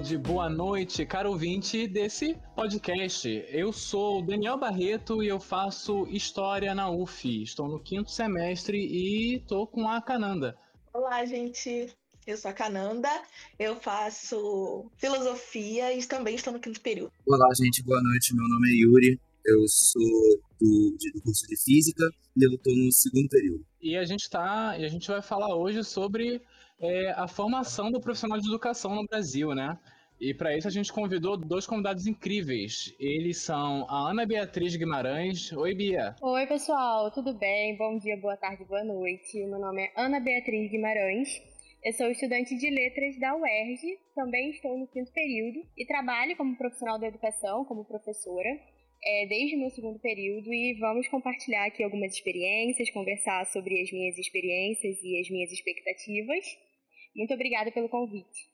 tarde, boa noite, caro ouvinte desse podcast. Eu sou Daniel Barreto e eu faço História na UF. Estou no quinto semestre e estou com a Cananda. Olá, gente. Eu sou a Cananda, eu faço Filosofia e também estou no quinto período. Olá, gente, boa noite. Meu nome é Yuri, eu sou do, do curso de Física e eu estou no segundo período. E a gente tá, e a gente vai falar hoje sobre é a formação do profissional de educação no Brasil, né? E para isso a gente convidou dois convidados incríveis. Eles são a Ana Beatriz Guimarães. Oi, Bia. Oi, pessoal, tudo bem? Bom dia, boa tarde, boa noite. Meu nome é Ana Beatriz Guimarães. Eu sou estudante de letras da UERJ, também estou no quinto período e trabalho como profissional da educação, como professora, é, desde o meu segundo período e vamos compartilhar aqui algumas experiências, conversar sobre as minhas experiências e as minhas expectativas. Muito obrigada pelo convite.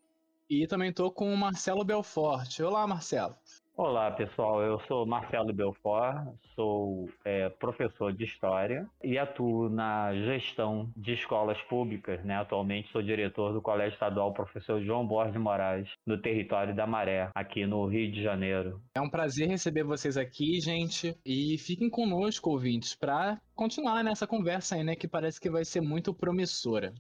E também estou com o Marcelo Belfort. Olá, Marcelo. Olá, pessoal. Eu sou Marcelo Belfort, sou é, professor de História e atuo na gestão de escolas públicas. Né? Atualmente sou diretor do Colégio Estadual Professor João Borges Moraes, no território da Maré, aqui no Rio de Janeiro. É um prazer receber vocês aqui, gente. E fiquem conosco, ouvintes, para continuar nessa conversa aí, né, que parece que vai ser muito promissora.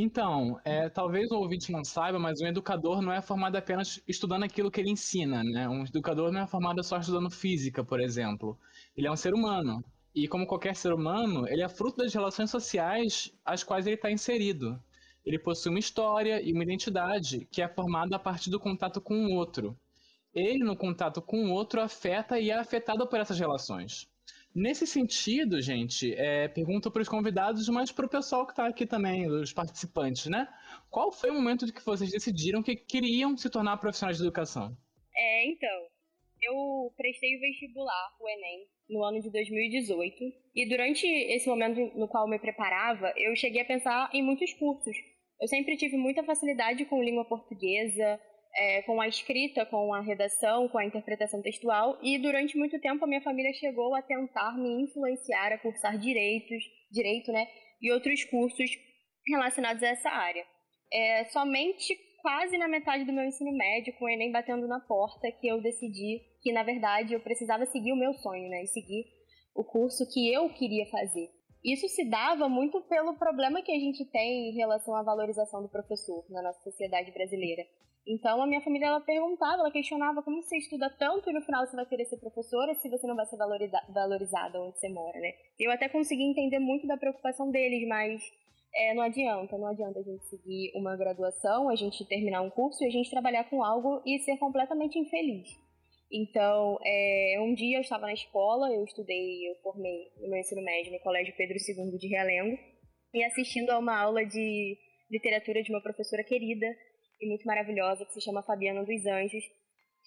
Então, é, talvez o ouvinte não saiba, mas um educador não é formado apenas estudando aquilo que ele ensina, né? Um educador não é formado só estudando física, por exemplo. Ele é um ser humano. E como qualquer ser humano, ele é fruto das relações sociais às quais ele está inserido. Ele possui uma história e uma identidade que é formada a partir do contato com o outro. Ele, no contato com o outro, afeta e é afetado por essas relações. Nesse sentido, gente, é, pergunto para os convidados, mas para o pessoal que está aqui também, os participantes, né? Qual foi o momento de que vocês decidiram que queriam se tornar profissionais de educação? É, então, eu prestei o vestibular, o Enem, no ano de 2018. E durante esse momento no qual eu me preparava, eu cheguei a pensar em muitos cursos. Eu sempre tive muita facilidade com língua portuguesa, é, com a escrita, com a redação, com a interpretação textual, e durante muito tempo a minha família chegou a tentar me influenciar a cursar direitos, direito, né, e outros cursos relacionados a essa área. É, somente quase na metade do meu ensino médio, com o Enem batendo na porta, que eu decidi que, na verdade, eu precisava seguir o meu sonho, né, e seguir o curso que eu queria fazer. Isso se dava muito pelo problema que a gente tem em relação à valorização do professor na nossa sociedade brasileira. Então a minha família ela perguntava, ela questionava como você estuda tanto e no final você vai querer ser professora se você não vai ser valoriza valorizada onde você mora, né? Eu até consegui entender muito da preocupação deles, mas é, não adianta, não adianta a gente seguir uma graduação, a gente terminar um curso e a gente trabalhar com algo e ser completamente infeliz. Então, é, um dia eu estava na escola, eu estudei, eu formei no meu ensino médio no Colégio Pedro II de Realengo, e assistindo a uma aula de literatura de uma professora querida, e muito maravilhosa que se chama Fabiana dos Anjos.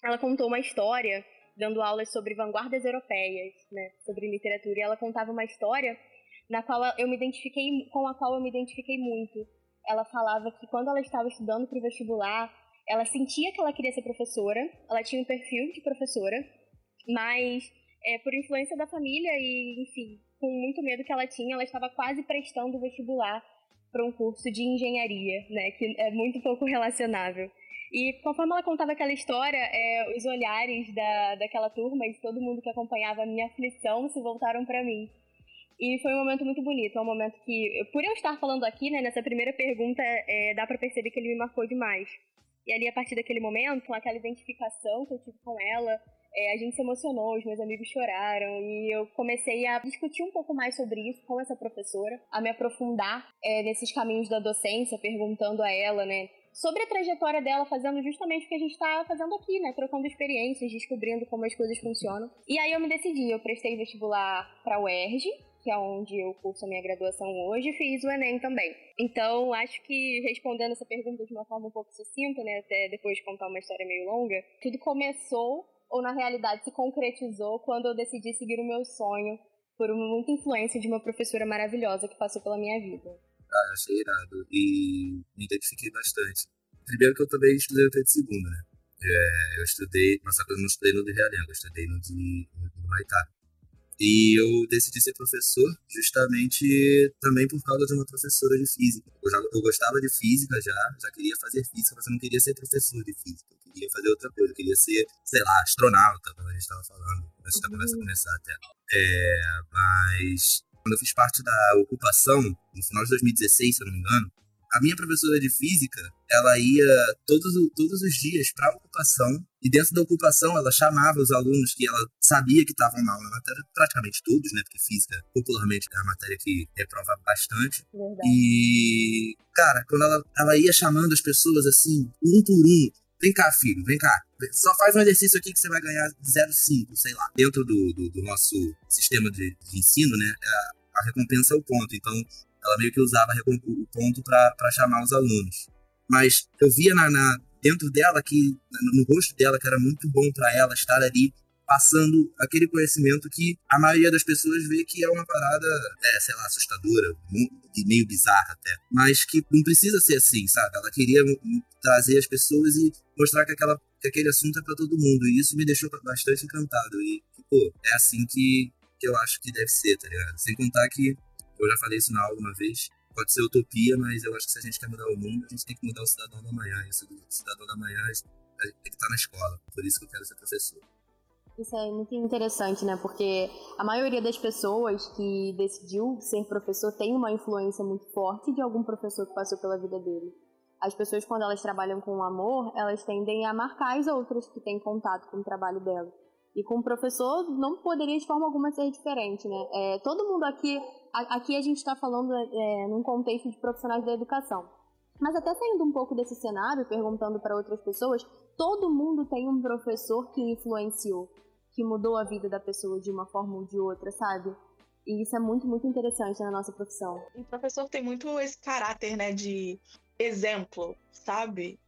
Ela contou uma história dando aulas sobre vanguardas europeias, né, sobre literatura, e ela contava uma história na qual eu me identifiquei com a qual eu me identifiquei muito. Ela falava que quando ela estava estudando para o vestibular, ela sentia que ela queria ser professora, ela tinha um perfil de professora, mas é, por influência da família e, enfim, com muito medo que ela tinha, ela estava quase prestando vestibular para um curso de engenharia, né, que é muito pouco relacionável. E conforme ela contava aquela história, é, os olhares da, daquela turma e de todo mundo que acompanhava a minha aflição se voltaram para mim. E foi um momento muito bonito, é um momento que, por eu estar falando aqui, né, nessa primeira pergunta, é, dá para perceber que ele me marcou demais. E ali, a partir daquele momento, com aquela identificação que eu tive com ela, é, a gente se emocionou, os meus amigos choraram e eu comecei a discutir um pouco mais sobre isso com essa professora, a me aprofundar é, nesses caminhos da docência, perguntando a ela, né, sobre a trajetória dela, fazendo justamente o que a gente está fazendo aqui, né? Trocando experiências, descobrindo como as coisas funcionam. E aí eu me decidi, eu prestei vestibular para o UERJ, que é onde eu curso a minha graduação hoje, fiz o Enem também. Então, acho que respondendo essa pergunta de uma forma um pouco sucinta, né? Até depois de contar uma história meio longa, tudo começou ou na realidade se concretizou quando eu decidi seguir o meu sonho por muita influência de uma professora maravilhosa que passou pela minha vida. Ah, achei irado. E me identifiquei bastante. Primeiro que eu também estudei até de segunda, né? É, eu estudei, mas eu não estudei no de Realengo, eu estudei no de no Maitá. E eu decidi ser professor justamente também por causa de uma professora de física. Eu, já, eu gostava de física já, já queria fazer física, mas eu não queria ser professor de física. Eu queria fazer outra coisa, eu queria ser, sei lá, astronauta, como a gente estava falando, antes da conversa começar até. É, mas quando eu fiz parte da ocupação, no final de 2016, se eu não me engano, a minha professora de física, ela ia todos, todos os dias para a ocupação, e dentro da ocupação ela chamava os alunos que ela sabia que estavam mal na matéria, praticamente todos, né? Porque física, popularmente, é uma matéria que reprova bastante. Verdade. E, cara, quando ela, ela ia chamando as pessoas assim, um por um, vem cá, filho, vem cá. Só faz um exercício aqui que você vai ganhar 0,5, sei lá. Dentro do, do, do nosso sistema de, de ensino, né? A, a recompensa é o ponto. Então, ela meio que usava o ponto para chamar os alunos. Mas eu via na, na, dentro dela, que no rosto dela, que era muito bom para ela estar ali passando aquele conhecimento que a maioria das pessoas vê que é uma parada, é, sei lá, assustadora, meio bizarra até. Mas que não precisa ser assim, sabe? Ela queria trazer as pessoas e mostrar que, aquela, que aquele assunto é para todo mundo. E isso me deixou bastante encantado. E, pô, é assim que, que eu acho que deve ser, tá ligado? Sem contar que eu já falei isso na aula uma vez. Pode ser utopia, mas eu acho que se a gente quer mudar o mundo, a gente tem que mudar o cidadão da manhã. E o cidadão da manhã tem que estar na escola. Por isso que eu quero ser professor. Isso é muito interessante, né? Porque a maioria das pessoas que decidiu ser professor tem uma influência muito forte de algum professor que passou pela vida dele. As pessoas, quando elas trabalham com amor, elas tendem a marcar as outras que têm contato com o trabalho dela. E com o professor não poderia de forma alguma ser diferente, né? É, todo mundo aqui, aqui a gente está falando é, num contexto de profissionais da educação. Mas até saindo um pouco desse cenário, perguntando para outras pessoas, todo mundo tem um professor que influenciou, que mudou a vida da pessoa de uma forma ou de outra, sabe? E isso é muito, muito interessante na nossa profissão. O professor tem muito esse caráter, né, de exemplo, sabe?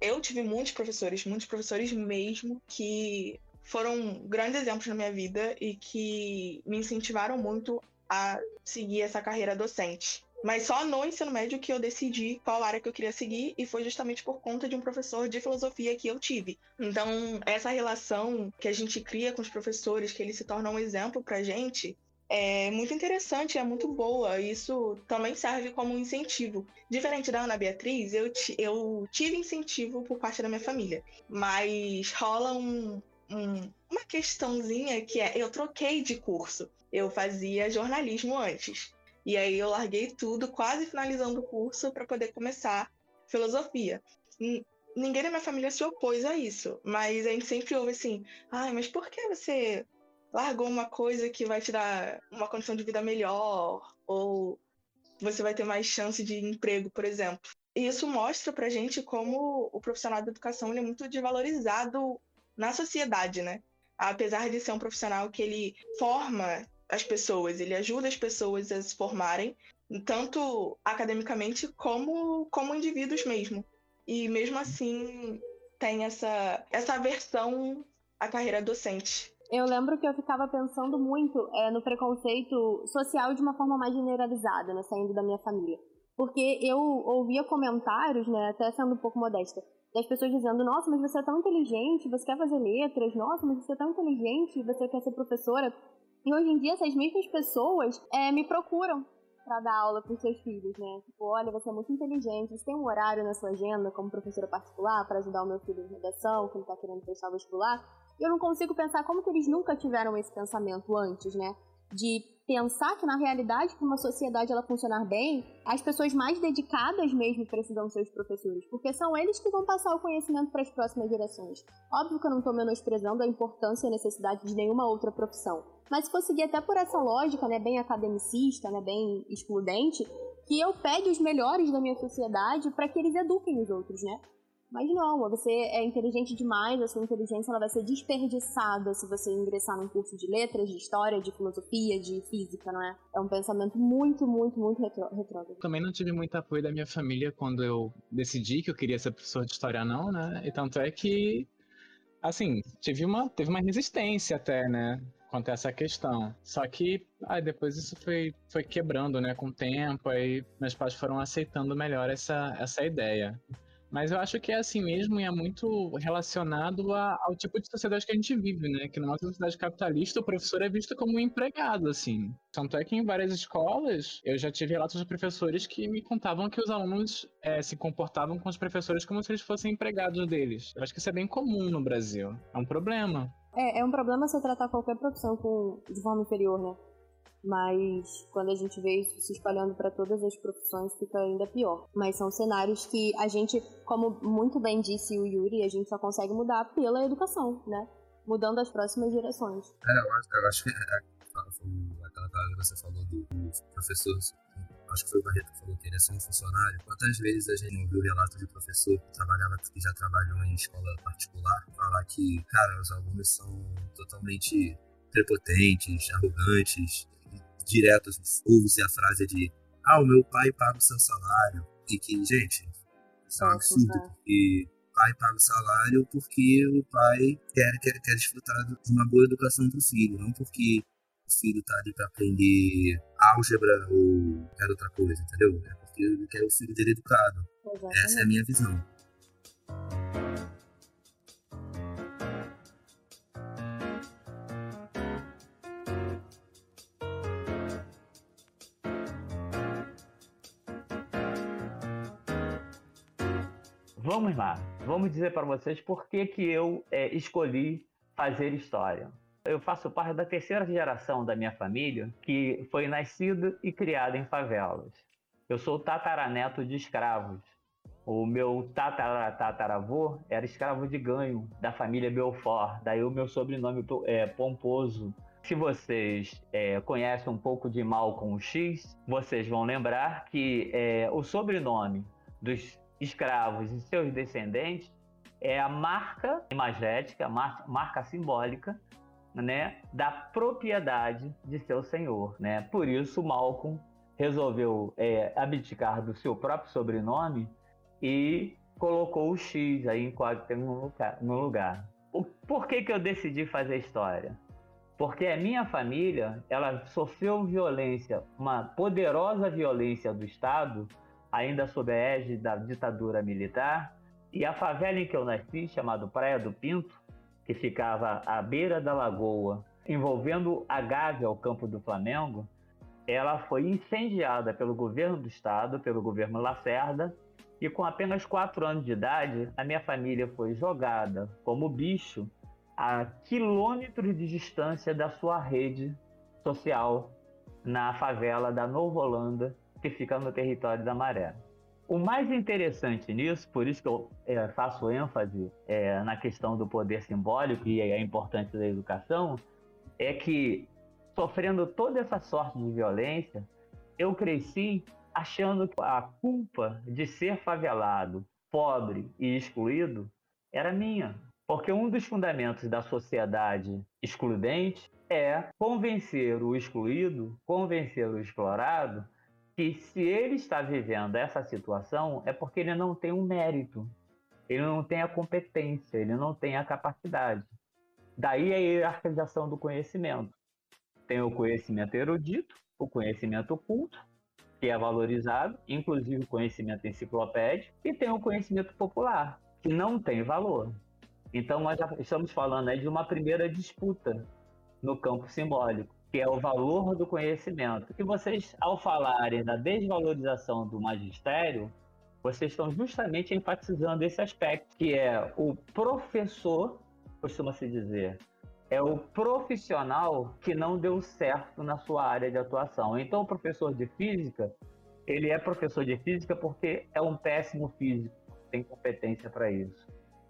Eu tive muitos professores, muitos professores mesmo, que foram grandes exemplos na minha vida e que me incentivaram muito a seguir essa carreira docente. Mas só no ensino médio que eu decidi qual área que eu queria seguir e foi justamente por conta de um professor de filosofia que eu tive. Então, essa relação que a gente cria com os professores, que eles se tornam um exemplo pra gente, é muito interessante, é muito boa. Isso também serve como um incentivo. Diferente da Ana Beatriz, eu, eu tive incentivo por parte da minha família, mas rola um, um, uma questãozinha que é: eu troquei de curso. Eu fazia jornalismo antes. E aí eu larguei tudo, quase finalizando o curso, para poder começar filosofia. Ninguém da minha família se opôs a isso, mas a gente sempre ouve assim: ai, ah, mas por que você largou uma coisa que vai te dar uma condição de vida melhor? Ou você vai ter mais chance de emprego, por exemplo. E isso mostra pra gente como o profissional da educação é muito desvalorizado na sociedade, né? Apesar de ser um profissional que ele forma as pessoas, ele ajuda as pessoas a se formarem, tanto academicamente como como indivíduos mesmo. E mesmo assim tem essa essa aversão à carreira docente. Eu lembro que eu ficava pensando muito é, no preconceito social de uma forma mais generalizada, né, saindo da minha família. Porque eu ouvia comentários, né, até sendo um pouco modesta, das pessoas dizendo: Nossa, mas você é tão inteligente, você quer fazer letras, nossa, mas você é tão inteligente, você quer ser professora. E hoje em dia, essas mesmas pessoas é, me procuram para dar aula para os seus filhos, né? Tipo, olha, você é muito inteligente, você tem um horário na sua agenda como professora particular para ajudar o meu filho em redação, que ele está querendo prestar o vestibular. Eu não consigo pensar como que eles nunca tiveram esse pensamento antes, né? de pensar que na realidade para uma sociedade ela funcionar bem, as pessoas mais dedicadas mesmo precisam ser os professores, porque são eles que vão passar o conhecimento para as próximas gerações. Óbvio que eu não estou menosprezando a importância e a necessidade de nenhuma outra profissão, mas se até por essa lógica, né, bem academicista, né, bem excludente, que eu pegue os melhores da minha sociedade para que eles eduquem os outros, né? Mas não, você é inteligente demais, a sua inteligência ela vai ser desperdiçada se você ingressar num curso de letras, de história, de filosofia, de física, não é? É um pensamento muito, muito, muito retrógrado. Também não tive muito apoio da minha família quando eu decidi que eu queria ser professor de história, não, né? E tanto é que, assim, tive uma, teve uma resistência até, né? Quanto a essa questão. Só que aí depois isso foi, foi quebrando, né, com o tempo, aí meus pais foram aceitando melhor essa, essa ideia. Mas eu acho que é assim mesmo e é muito relacionado a, ao tipo de sociedade que a gente vive, né? Que numa sociedade capitalista o professor é visto como um empregado, assim. Tanto é que em várias escolas eu já tive relatos de professores que me contavam que os alunos é, se comportavam com os professores como se eles fossem empregados deles. Eu acho que isso é bem comum no Brasil. É um problema. É, é um problema você tratar qualquer profissão com, de forma inferior, né? mas quando a gente vê isso se espalhando para todas as profissões fica ainda pior. Mas são cenários que a gente, como muito bem disse o Yuri, a gente só consegue mudar pela educação, né? Mudando as próximas gerações. É, eu acho, eu acho que é, aquela que você falou do, do professor acho que foi o Barreto que falou que ele é ser um funcionário. Quantas vezes a gente não viu relato de professor que trabalhava, que já trabalhou em escola particular, falar que, cara, os alunos são totalmente prepotentes, arrogantes, direto ouve-se a frase de ah, o meu pai paga o seu salário. E que, gente, isso é um absurdo, porque pai paga o salário porque o pai quer, quer, quer desfrutar de uma boa educação para o filho, não porque o filho está ali para aprender álgebra ou qualquer outra coisa, entendeu? É porque ele quer o filho dele educado. Exatamente. Essa é a minha visão. Vamos lá, vamos dizer para vocês por que, que eu é, escolhi fazer história. Eu faço parte da terceira geração da minha família que foi nascida e criada em favelas. Eu sou tataraneto de escravos. O meu tataravô era escravo de ganho da família Belfort, daí o meu sobrenome é pomposo. Se vocês é, conhecem um pouco de Malcolm X, vocês vão lembrar que é, o sobrenome dos escravos e seus descendentes é a marca imagética, marca simbólica, né, da propriedade de seu senhor, né? Por isso Malcolm resolveu é, abdicar do seu próprio sobrenome e colocou o X aí em lugar. No lugar. O, por que, que eu decidi fazer história? Porque a minha família ela sofreu violência, uma poderosa violência do Estado ainda sob a égide da ditadura militar, e a favela em que eu nasci, chamada Praia do Pinto, que ficava à beira da lagoa, envolvendo a Gávea, o campo do Flamengo, ela foi incendiada pelo governo do estado, pelo governo Lacerda, e com apenas quatro anos de idade, a minha família foi jogada como bicho a quilômetros de distância da sua rede social na favela da Nova Holanda, que fica no território da Maré. O mais interessante nisso, por isso que eu é, faço ênfase é, na questão do poder simbólico e a importância da educação, é que, sofrendo toda essa sorte de violência, eu cresci achando que a culpa de ser favelado, pobre e excluído era minha. Porque um dos fundamentos da sociedade excludente é convencer o excluído, convencer o explorado que se ele está vivendo essa situação é porque ele não tem um mérito, ele não tem a competência, ele não tem a capacidade. Daí a hierarquização do conhecimento. Tem o conhecimento erudito, o conhecimento oculto, que é valorizado, inclusive o conhecimento enciclopédico, e tem o conhecimento popular, que não tem valor. Então nós já estamos falando aí de uma primeira disputa no campo simbólico que é o valor do conhecimento. E vocês, ao falarem da desvalorização do magistério, vocês estão justamente enfatizando esse aspecto, que é o professor, costuma-se dizer, é o profissional que não deu certo na sua área de atuação. Então, o professor de física, ele é professor de física porque é um péssimo físico, tem competência para isso.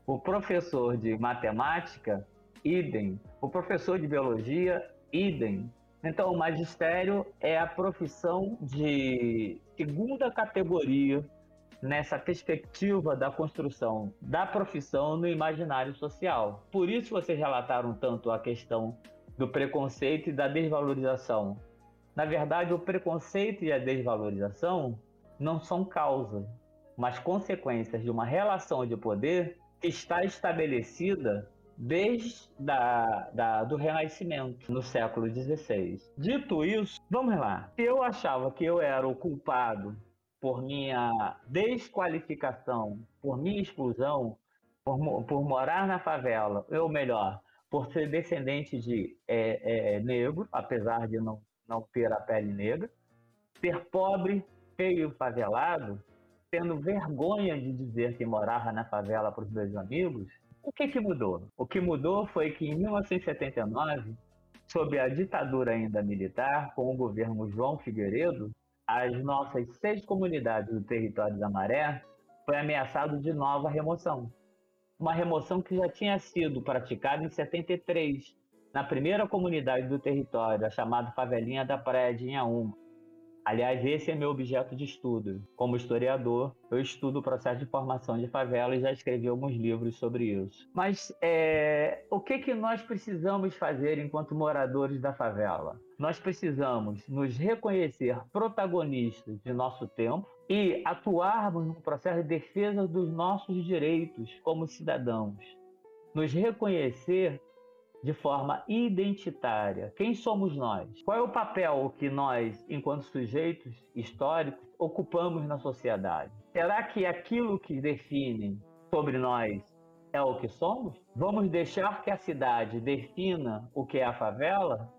O professor de matemática, idem. O professor de biologia, idem. Então, o magistério é a profissão de segunda categoria nessa perspectiva da construção da profissão no imaginário social. Por isso vocês relataram tanto a questão do preconceito e da desvalorização. Na verdade, o preconceito e a desvalorização não são causas, mas consequências de uma relação de poder que está estabelecida desde da, da, do Renascimento, no século XVI. Dito isso, vamos lá. Eu achava que eu era o culpado por minha desqualificação, por minha exclusão, por, por morar na favela, ou melhor, por ser descendente de é, é, negro, apesar de não, não ter a pele negra, ser pobre, feio, favelado, tendo vergonha de dizer que morava na favela para os meus amigos, o que, que mudou? O que mudou foi que em 1979, sob a ditadura ainda militar, com o governo João Figueiredo, as nossas seis comunidades do território da Maré foi ameaçado de nova remoção. Uma remoção que já tinha sido praticada em 73, na primeira comunidade do território, a chamada Favelinha da Praia de Inhaúma. Aliás, esse é meu objeto de estudo. Como historiador, eu estudo o processo de formação de favela e já escrevi alguns livros sobre isso. Mas é, o que, que nós precisamos fazer enquanto moradores da favela? Nós precisamos nos reconhecer protagonistas de nosso tempo e atuarmos no processo de defesa dos nossos direitos como cidadãos. Nos reconhecer de forma identitária. Quem somos nós? Qual é o papel que nós, enquanto sujeitos históricos, ocupamos na sociedade? Será que aquilo que define sobre nós é o que somos? Vamos deixar que a cidade defina o que é a favela?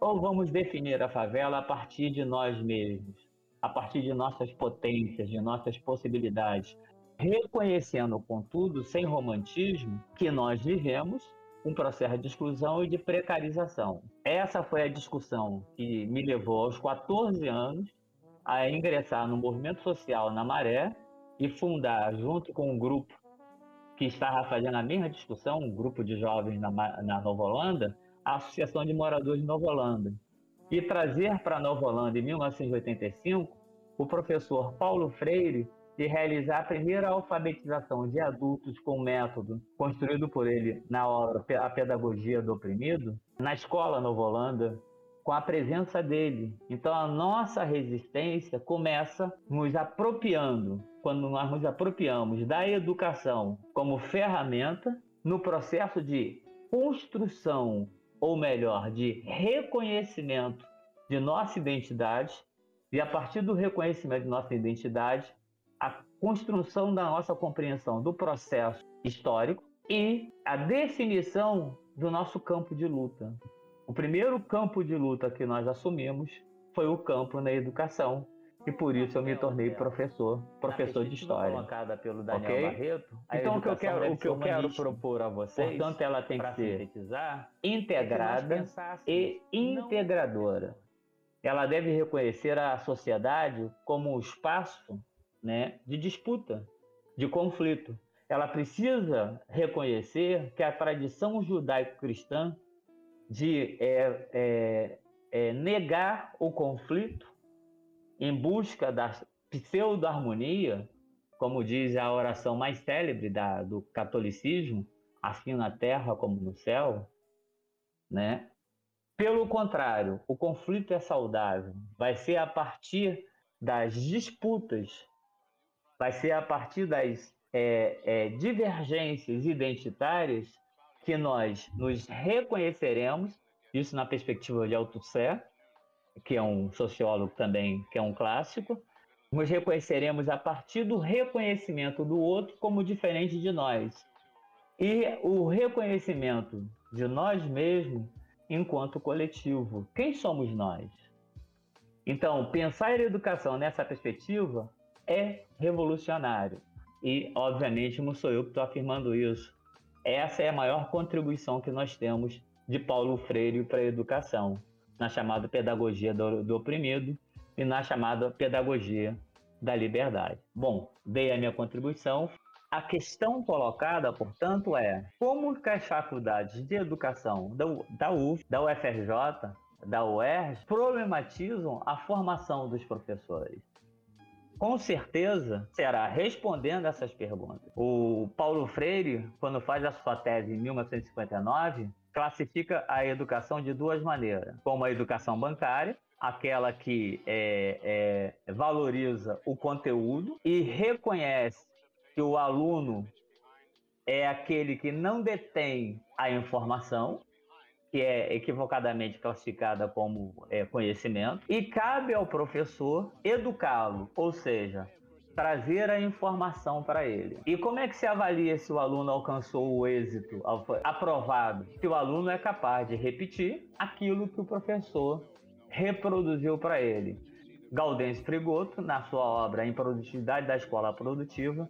Ou vamos definir a favela a partir de nós mesmos, a partir de nossas potências, de nossas possibilidades, reconhecendo, contudo, sem romantismo, que nós vivemos um processo de exclusão e de precarização. Essa foi a discussão que me levou aos 14 anos a ingressar no movimento social na Maré e fundar, junto com um grupo que estava fazendo a mesma discussão, um grupo de jovens na, na Nova Holanda, a Associação de Moradores de Nova Holanda. E trazer para Nova Holanda, em 1985, o professor Paulo Freire, de realizar a primeira alfabetização de adultos com método construído por ele na obra A Pedagogia do Oprimido, na escola Nova Holanda, com a presença dele. Então a nossa resistência começa nos apropriando, quando nós nos apropriamos da educação como ferramenta no processo de construção, ou melhor, de reconhecimento de nossa identidade, e a partir do reconhecimento de nossa identidade, construção da nossa compreensão do processo histórico e a definição do nosso campo de luta. O primeiro campo de luta que nós assumimos foi o campo na educação, e por isso eu me tornei professor, professor de história. colocada pelo Daniel Ok? Barreto. Então o que eu quero, o que eu quero propor a vocês, portanto, ela tem que ser sintetizar, integrada e integradora. Ela deve reconhecer a sociedade como um espaço né, de disputa, de conflito. Ela precisa reconhecer que a tradição judaico-cristã de é, é, é, negar o conflito em busca da pseudo-harmonia, como diz a oração mais célebre da, do catolicismo, assim na terra como no céu, né? Pelo contrário, o conflito é saudável. Vai ser a partir das disputas vai ser a partir das é, é, divergências identitárias que nós nos reconheceremos, isso na perspectiva de Althusser, que é um sociólogo também, que é um clássico, nos reconheceremos a partir do reconhecimento do outro como diferente de nós. E o reconhecimento de nós mesmos enquanto coletivo. Quem somos nós? Então, pensar a educação nessa perspectiva é revolucionário. E, obviamente, não sou eu que estou afirmando isso. Essa é a maior contribuição que nós temos de Paulo Freire para a educação, na chamada pedagogia do, do oprimido e na chamada pedagogia da liberdade. Bom, dei a minha contribuição. A questão colocada, portanto, é como que as faculdades de educação da, da UF, da UFRJ, da UERJ problematizam a formação dos professores com certeza será respondendo essas perguntas. O Paulo Freire, quando faz a sua tese em 1959, classifica a educação de duas maneiras: como a educação bancária, aquela que é, é, valoriza o conteúdo e reconhece que o aluno é aquele que não detém a informação, que é equivocadamente classificada como é, conhecimento, e cabe ao professor educá-lo, ou seja, trazer a informação para ele. E como é que se avalia se o aluno alcançou o êxito aprovado? Se o aluno é capaz de repetir aquilo que o professor reproduziu para ele. Gaudêncio Frigoto, na sua obra Em Produtividade da Escola Produtiva,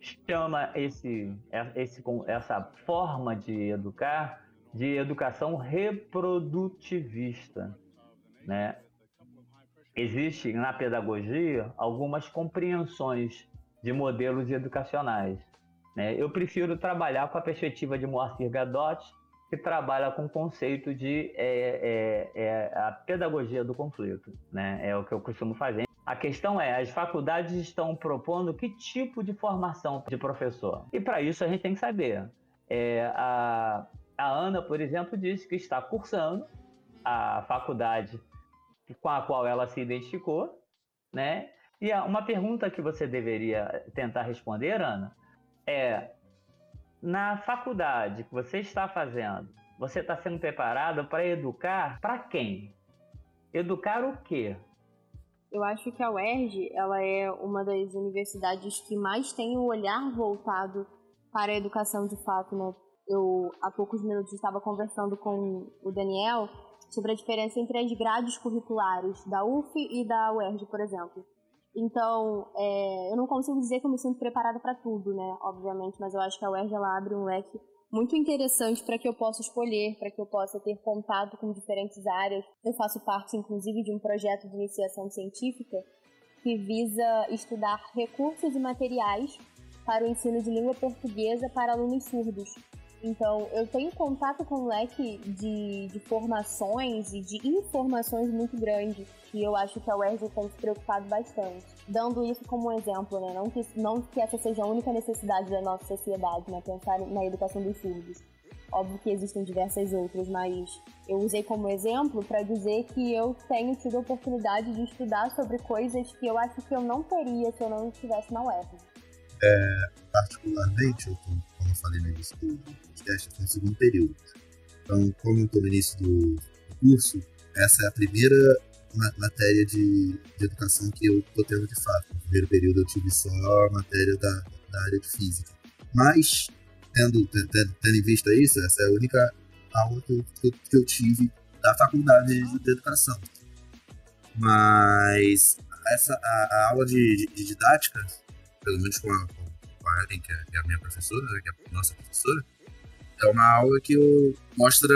chama esse, esse, essa forma de educar de educação reprodutivista, né? Existe na pedagogia algumas compreensões de modelos educacionais. Né? Eu prefiro trabalhar com a perspectiva de Moacir Gadot, que trabalha com o conceito de é, é, é a pedagogia do conflito. Né? É o que eu costumo fazer. A questão é, as faculdades estão propondo que tipo de formação de professor? E para isso a gente tem que saber. É, a, a Ana, por exemplo, disse que está cursando a faculdade com a qual ela se identificou, né? E uma pergunta que você deveria tentar responder, Ana, é: na faculdade que você está fazendo, você está sendo preparada para educar para quem? Educar o quê? Eu acho que a UERJ ela é uma das universidades que mais tem o olhar voltado para a educação de fato, né? Eu há poucos minutos estava conversando com o Daniel sobre a diferença entre as grades curriculares da UF e da UERJ, por exemplo. Então, é, eu não consigo dizer que eu me sinto preparada para tudo, né? Obviamente, mas eu acho que a UERJ ela abre um leque muito interessante para que eu possa escolher, para que eu possa ter contato com diferentes áreas. Eu faço parte, inclusive, de um projeto de iniciação científica que visa estudar recursos e materiais para o ensino de língua portuguesa para alunos surdos. Então, eu tenho contato com um leque de, de formações e de informações muito grande, e eu acho que a UERJ tem se preocupado bastante. Dando isso como um exemplo, né? Não que, não que essa seja a única necessidade da nossa sociedade, né? Pensar na educação dos surdos. Óbvio que existem diversas outras, mas eu usei como exemplo para dizer que eu tenho tido a oportunidade de estudar sobre coisas que eu acho que eu não teria se eu não estivesse na UERJ. É, particularmente, eu tô como eu falei no início do podcast, foi no segundo período. Então, como eu estou no início do curso, essa é a primeira matéria de, de educação que eu estou tendo de fato. No primeiro período eu tive só a matéria da, da área de física. Mas, tendo, tendo, tendo em vista isso, essa é a única aula que eu, que eu tive da faculdade de, de educação. Mas essa, a, a aula de, de, de, didática, pelo menos com a, a Ellen, que é, que é a minha professora, né, que é a nossa professora, é uma aula que eu mostra,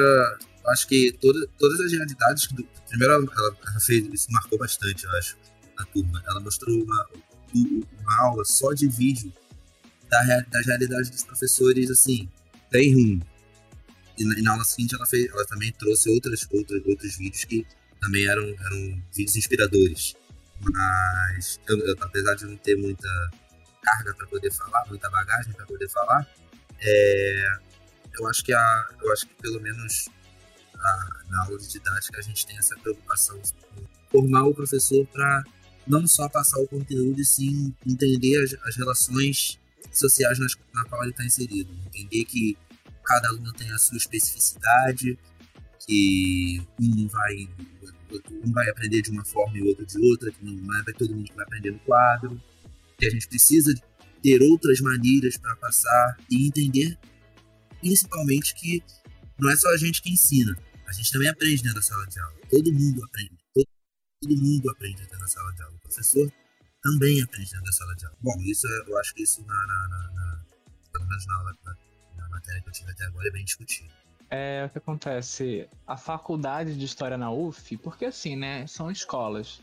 acho que toda, todas as realidades. Do, primeiro, ela, ela, fez, isso marcou bastante, eu acho, na turma. Ela mostrou uma, uma aula só de vídeo da, das realidades dos professores, assim, bem ruim. E na, e na, aula seguinte, ela, fez, ela também trouxe outras, outras, outros vídeos que também eram, eram vídeos inspiradores. Mas, eu, eu, apesar de não ter muita carga para poder falar, muita bagagem para poder falar, é, eu acho que a, eu acho que pelo menos a, na aula de didática a gente tem essa preocupação de formar o professor para não só passar o conteúdo e sim entender as, as relações sociais nas, na qual ele está inserido, entender que cada aluno tem a sua especificidade, que um vai um vai aprender de uma forma e outro de outra, que não é todo mundo que vai aprender no quadro que a gente precisa ter outras maneiras para passar e entender, principalmente, que não é só a gente que ensina, a gente também aprende dentro da sala de aula. Todo mundo aprende. Todo, todo mundo aprende dentro da sala de aula. O professor também aprende dentro da sala de aula. Bom, isso é, eu acho que isso, na, na, na, na pelo menos na, aula, na, na matéria que eu tive até agora, é bem discutido. É o que acontece. A faculdade de História na UF, porque assim, né? São escolas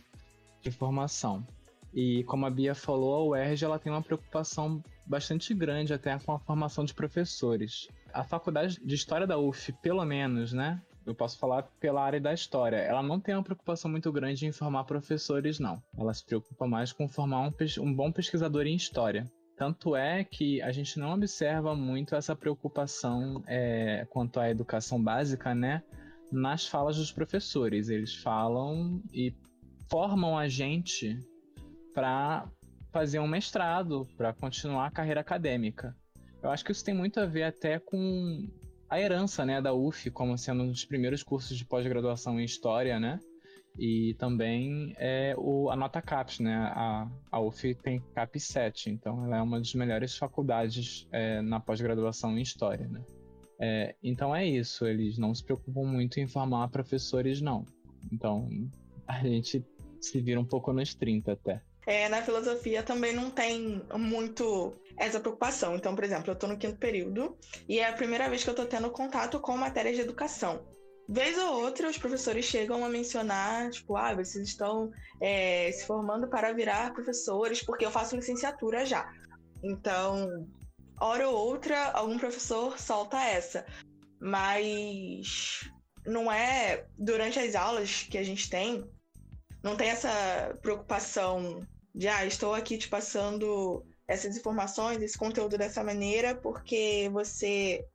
de formação. E como a Bia falou, a UERJ ela tem uma preocupação bastante grande até com a formação de professores. A faculdade de História da UF, pelo menos, né? Eu posso falar pela área da história. Ela não tem uma preocupação muito grande em formar professores, não. Ela se preocupa mais com formar um, um bom pesquisador em história. Tanto é que a gente não observa muito essa preocupação é, quanto à educação básica, né? Nas falas dos professores. Eles falam e formam a gente para fazer um mestrado, para continuar a carreira acadêmica. Eu acho que isso tem muito a ver até com a herança, né, da UF como sendo um dos primeiros cursos de pós-graduação em História, né? E também é o, a nota CAPES, né? A, a UF tem CAP 7, então ela é uma das melhores faculdades é, na pós-graduação em História, né? É, então é isso, eles não se preocupam muito em formar professores, não. Então a gente se vira um pouco nos 30 até. É, na filosofia também não tem muito essa preocupação. Então, por exemplo, eu estou no quinto período e é a primeira vez que eu estou tendo contato com matérias de educação. Vez ou outra, os professores chegam a mencionar, tipo, ah, vocês estão é, se formando para virar professores, porque eu faço licenciatura já. Então, hora ou outra, algum professor solta essa. Mas não é durante as aulas que a gente tem, não tem essa preocupação de, ah, estou aqui te passando essas informações, esse conteúdo dessa maneira, porque você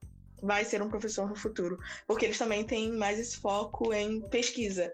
vai ser um professor no futuro. Porque eles também têm mais esse foco em pesquisa.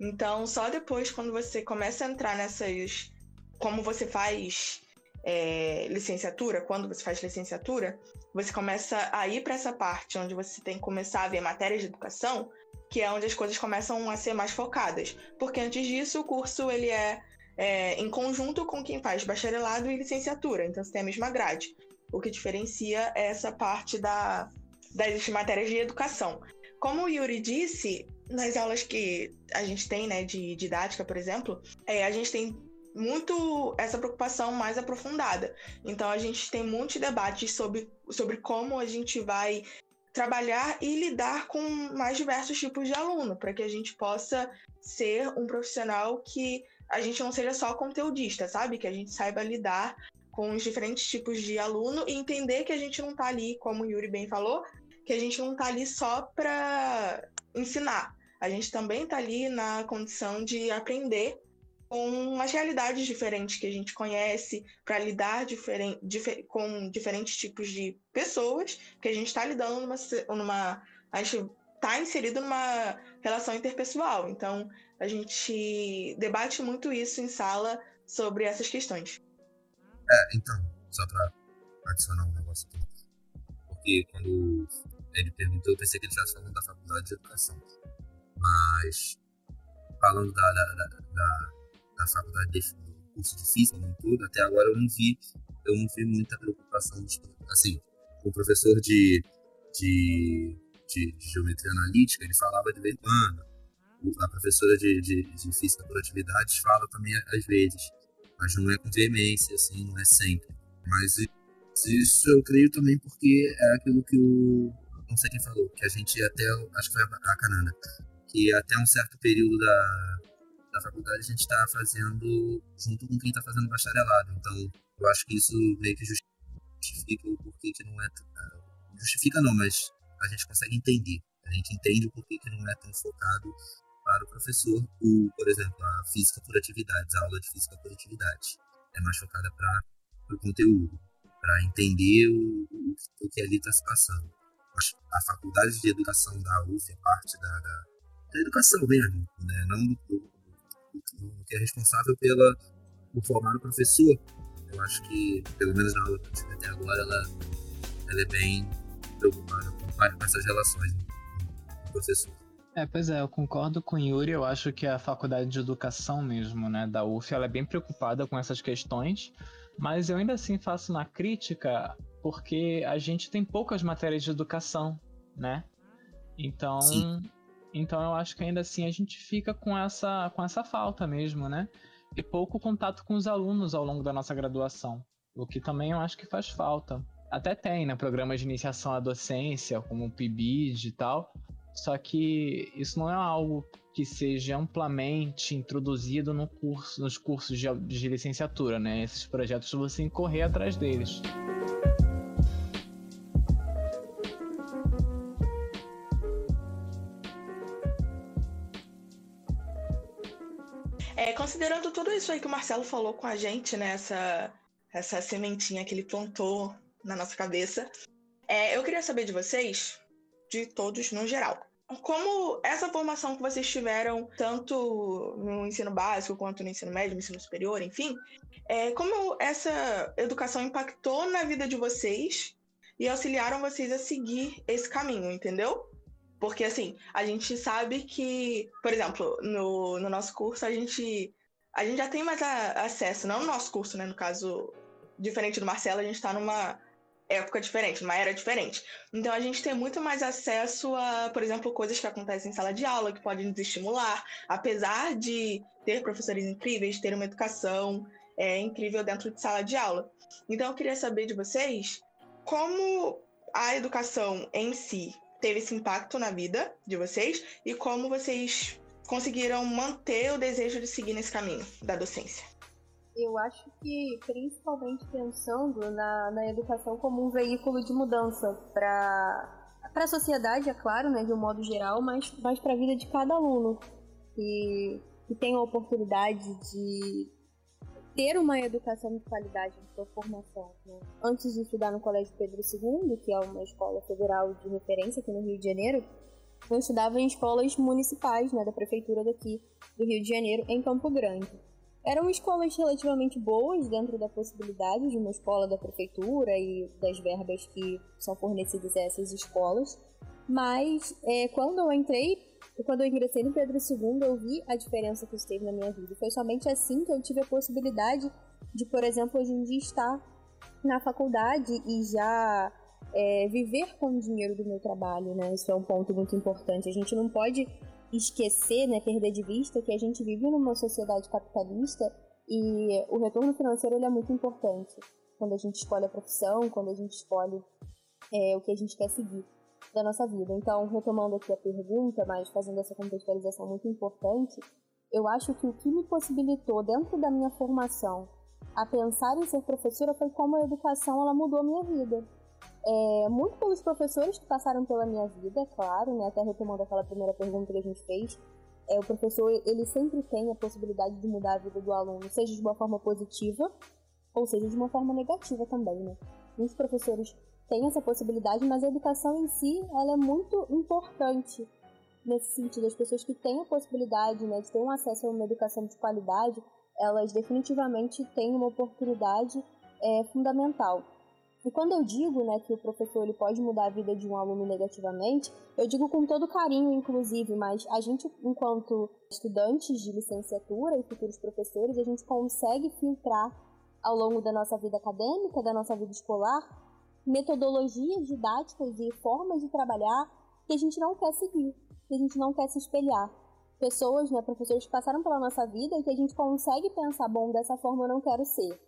Então, só depois, quando você começa a entrar nessas. Como você faz é, licenciatura, quando você faz licenciatura, você começa a ir para essa parte onde você tem que começar a ver matérias de educação, que é onde as coisas começam a ser mais focadas. Porque antes disso, o curso ele é, é em conjunto com quem faz bacharelado e licenciatura, então você tem a mesma grade. O que diferencia é essa parte da, das matérias de educação. Como o Yuri disse, nas aulas que a gente tem, né, de didática, por exemplo, é, a gente tem muito essa preocupação mais aprofundada. Então a gente tem muitos debates sobre, sobre como a gente vai trabalhar e lidar com mais diversos tipos de aluno, para que a gente possa ser um profissional que a gente não seja só conteudista, sabe? Que a gente saiba lidar com os diferentes tipos de aluno e entender que a gente não está ali, como o Yuri bem falou, que a gente não está ali só para ensinar. A gente também está ali na condição de aprender com as realidades diferentes que a gente conhece, para lidar diferen difer com diferentes tipos de pessoas, que a gente está lidando numa, numa. A gente está inserido numa relação interpessoal. Então, a gente debate muito isso em sala sobre essas questões. É, então, só para adicionar um negócio aqui. Porque quando ele perguntou, eu pensei que ele estivesse falando da faculdade de educação. Mas, falando da, da, da, da da faculdade de do curso de física no todo, até agora eu não vi, eu não vi muita preocupação, de, assim, o professor de, de, de, de, geometria analítica, ele falava de vez em quando, a professora de, de, de física por atividades fala também às vezes, mas não é com veemência, assim, não é sempre. Mas isso eu creio também porque é aquilo que o, não sei quem falou, que a gente até, acho que foi a Cananda, que até um certo período da, da faculdade a gente está fazendo junto com quem está fazendo bacharelado. Então, eu acho que isso meio que justifica o porquê que não é. Ah, justifica não, mas a gente consegue entender. A gente entende o porquê que não é tão focado para o professor, o, por exemplo, a física por atividades, a aula de física por atividades. É mais focada para o conteúdo, para entender o, o, o, que ali está se passando. A faculdade de educação da UF é parte da, da, da educação mesmo, né? não do, que é responsável pela, por formar o professor. Eu acho que, pelo menos na aula que eu tive até agora, ela, ela é bem preocupada com essas relações com o professor. É, pois é, eu concordo com o Yuri, eu acho que a faculdade de educação mesmo, né, da UF, ela é bem preocupada com essas questões, mas eu ainda assim faço uma crítica porque a gente tem poucas matérias de educação, né? Então, Sim. Então eu acho que ainda assim a gente fica com essa, com essa falta mesmo, né? E pouco contato com os alunos ao longo da nossa graduação, o que também eu acho que faz falta. Até tem, né, programas de iniciação à docência, como o PIBID e tal, só que isso não é algo que seja amplamente introduzido no curso, nos cursos de, de licenciatura, né? Esses projetos você tem que correr atrás deles. Considerando tudo isso aí que o Marcelo falou com a gente, né? Essa, essa sementinha que ele plantou na nossa cabeça, é, eu queria saber de vocês, de todos no geral, como essa formação que vocês tiveram, tanto no ensino básico quanto no ensino médio, no ensino superior, enfim, é, como essa educação impactou na vida de vocês e auxiliaram vocês a seguir esse caminho, entendeu? Porque, assim, a gente sabe que, por exemplo, no, no nosso curso, a gente, a gente já tem mais a, acesso, não no nosso curso, né? No caso, diferente do Marcelo, a gente está numa época diferente, numa era diferente. Então a gente tem muito mais acesso a, por exemplo, coisas que acontecem em sala de aula, que podem nos estimular, apesar de ter professores incríveis, ter uma educação é, incrível dentro de sala de aula. Então eu queria saber de vocês como a educação em si teve esse impacto na vida de vocês e como vocês conseguiram manter o desejo de seguir nesse caminho da docência. Eu acho que, principalmente pensando na, na educação como um veículo de mudança para para a sociedade, é claro, né, de um modo geral, mas, mas para a vida de cada aluno que, que tem a oportunidade de ter uma educação de qualidade em sua formação. Né? Antes de estudar no Colégio Pedro II, que é uma escola federal de referência aqui no Rio de Janeiro, eu estudava em escolas municipais, né, da prefeitura daqui do Rio de Janeiro, em Campo Grande. Eram escolas relativamente boas dentro da possibilidade de uma escola da prefeitura e das verbas que são fornecidas a essas escolas. Mas é, quando eu entrei, quando eu ingressei no Pedro II, eu vi a diferença que isso teve na minha vida. Foi somente assim que eu tive a possibilidade de, por exemplo, hoje em dia estar na faculdade e já é, viver com o dinheiro do meu trabalho, né? Isso é um ponto muito importante. A gente não pode esquecer, né, perder de vista que a gente vive numa sociedade capitalista e o retorno financeiro ele é muito importante quando a gente escolhe a profissão, quando a gente escolhe é, o que a gente quer seguir da nossa vida. Então, retomando aqui a pergunta, mas fazendo essa contextualização muito importante, eu acho que o que me possibilitou dentro da minha formação a pensar em ser professora foi como a educação ela mudou a minha vida. É, muito pelos professores que passaram pela minha vida, é claro, né? Até retomando aquela primeira pergunta que a gente fez, é, o professor ele sempre tem a possibilidade de mudar a vida do aluno, seja de uma forma positiva ou seja de uma forma negativa também, né? Muitos professores têm essa possibilidade, mas a educação em si ela é muito importante nesse sentido. As pessoas que têm a possibilidade né, de ter um acesso a uma educação de qualidade, elas definitivamente têm uma oportunidade é, fundamental. E quando eu digo né, que o professor ele pode mudar a vida de um aluno negativamente, eu digo com todo carinho, inclusive, mas a gente, enquanto estudantes de licenciatura e futuros professores, a gente consegue filtrar ao longo da nossa vida acadêmica, da nossa vida escolar, metodologias didáticas e formas de trabalhar que a gente não quer seguir, que a gente não quer se espelhar. Pessoas, né, professores que passaram pela nossa vida e que a gente consegue pensar, bom, dessa forma eu não quero ser,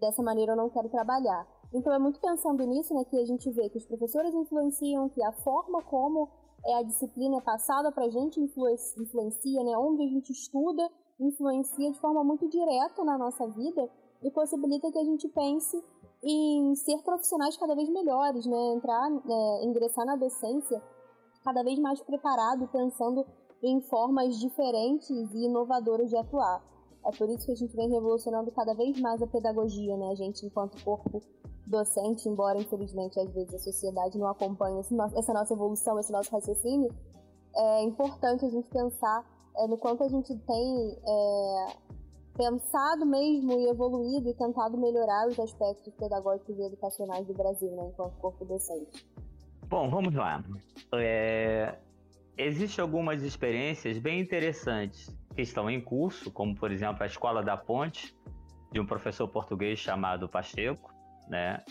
dessa maneira eu não quero trabalhar. Então é muito pensando nisso, né, que a gente vê que os professores influenciam, que a forma como é a disciplina é passada para a gente influencia, né, onde a gente estuda influencia de forma muito direta na nossa vida e possibilita que a gente pense em ser profissionais cada vez melhores, né, entrar, né, ingressar na docência cada vez mais preparado, pensando em formas diferentes e inovadoras de atuar. É por isso que a gente vem revolucionando cada vez mais a pedagogia, né? A gente, enquanto corpo docente, embora infelizmente às vezes a sociedade não acompanhe essa nossa evolução, esse nosso raciocínio, é importante a gente pensar é, no quanto a gente tem é, pensado mesmo e evoluído e tentado melhorar os aspectos pedagógicos e educacionais do Brasil, né, enquanto corpo docente. Bom, vamos lá. É, Existem algumas experiências bem interessantes que estão em curso, como por exemplo a Escola da Ponte, de um professor português chamado Pacheco, né?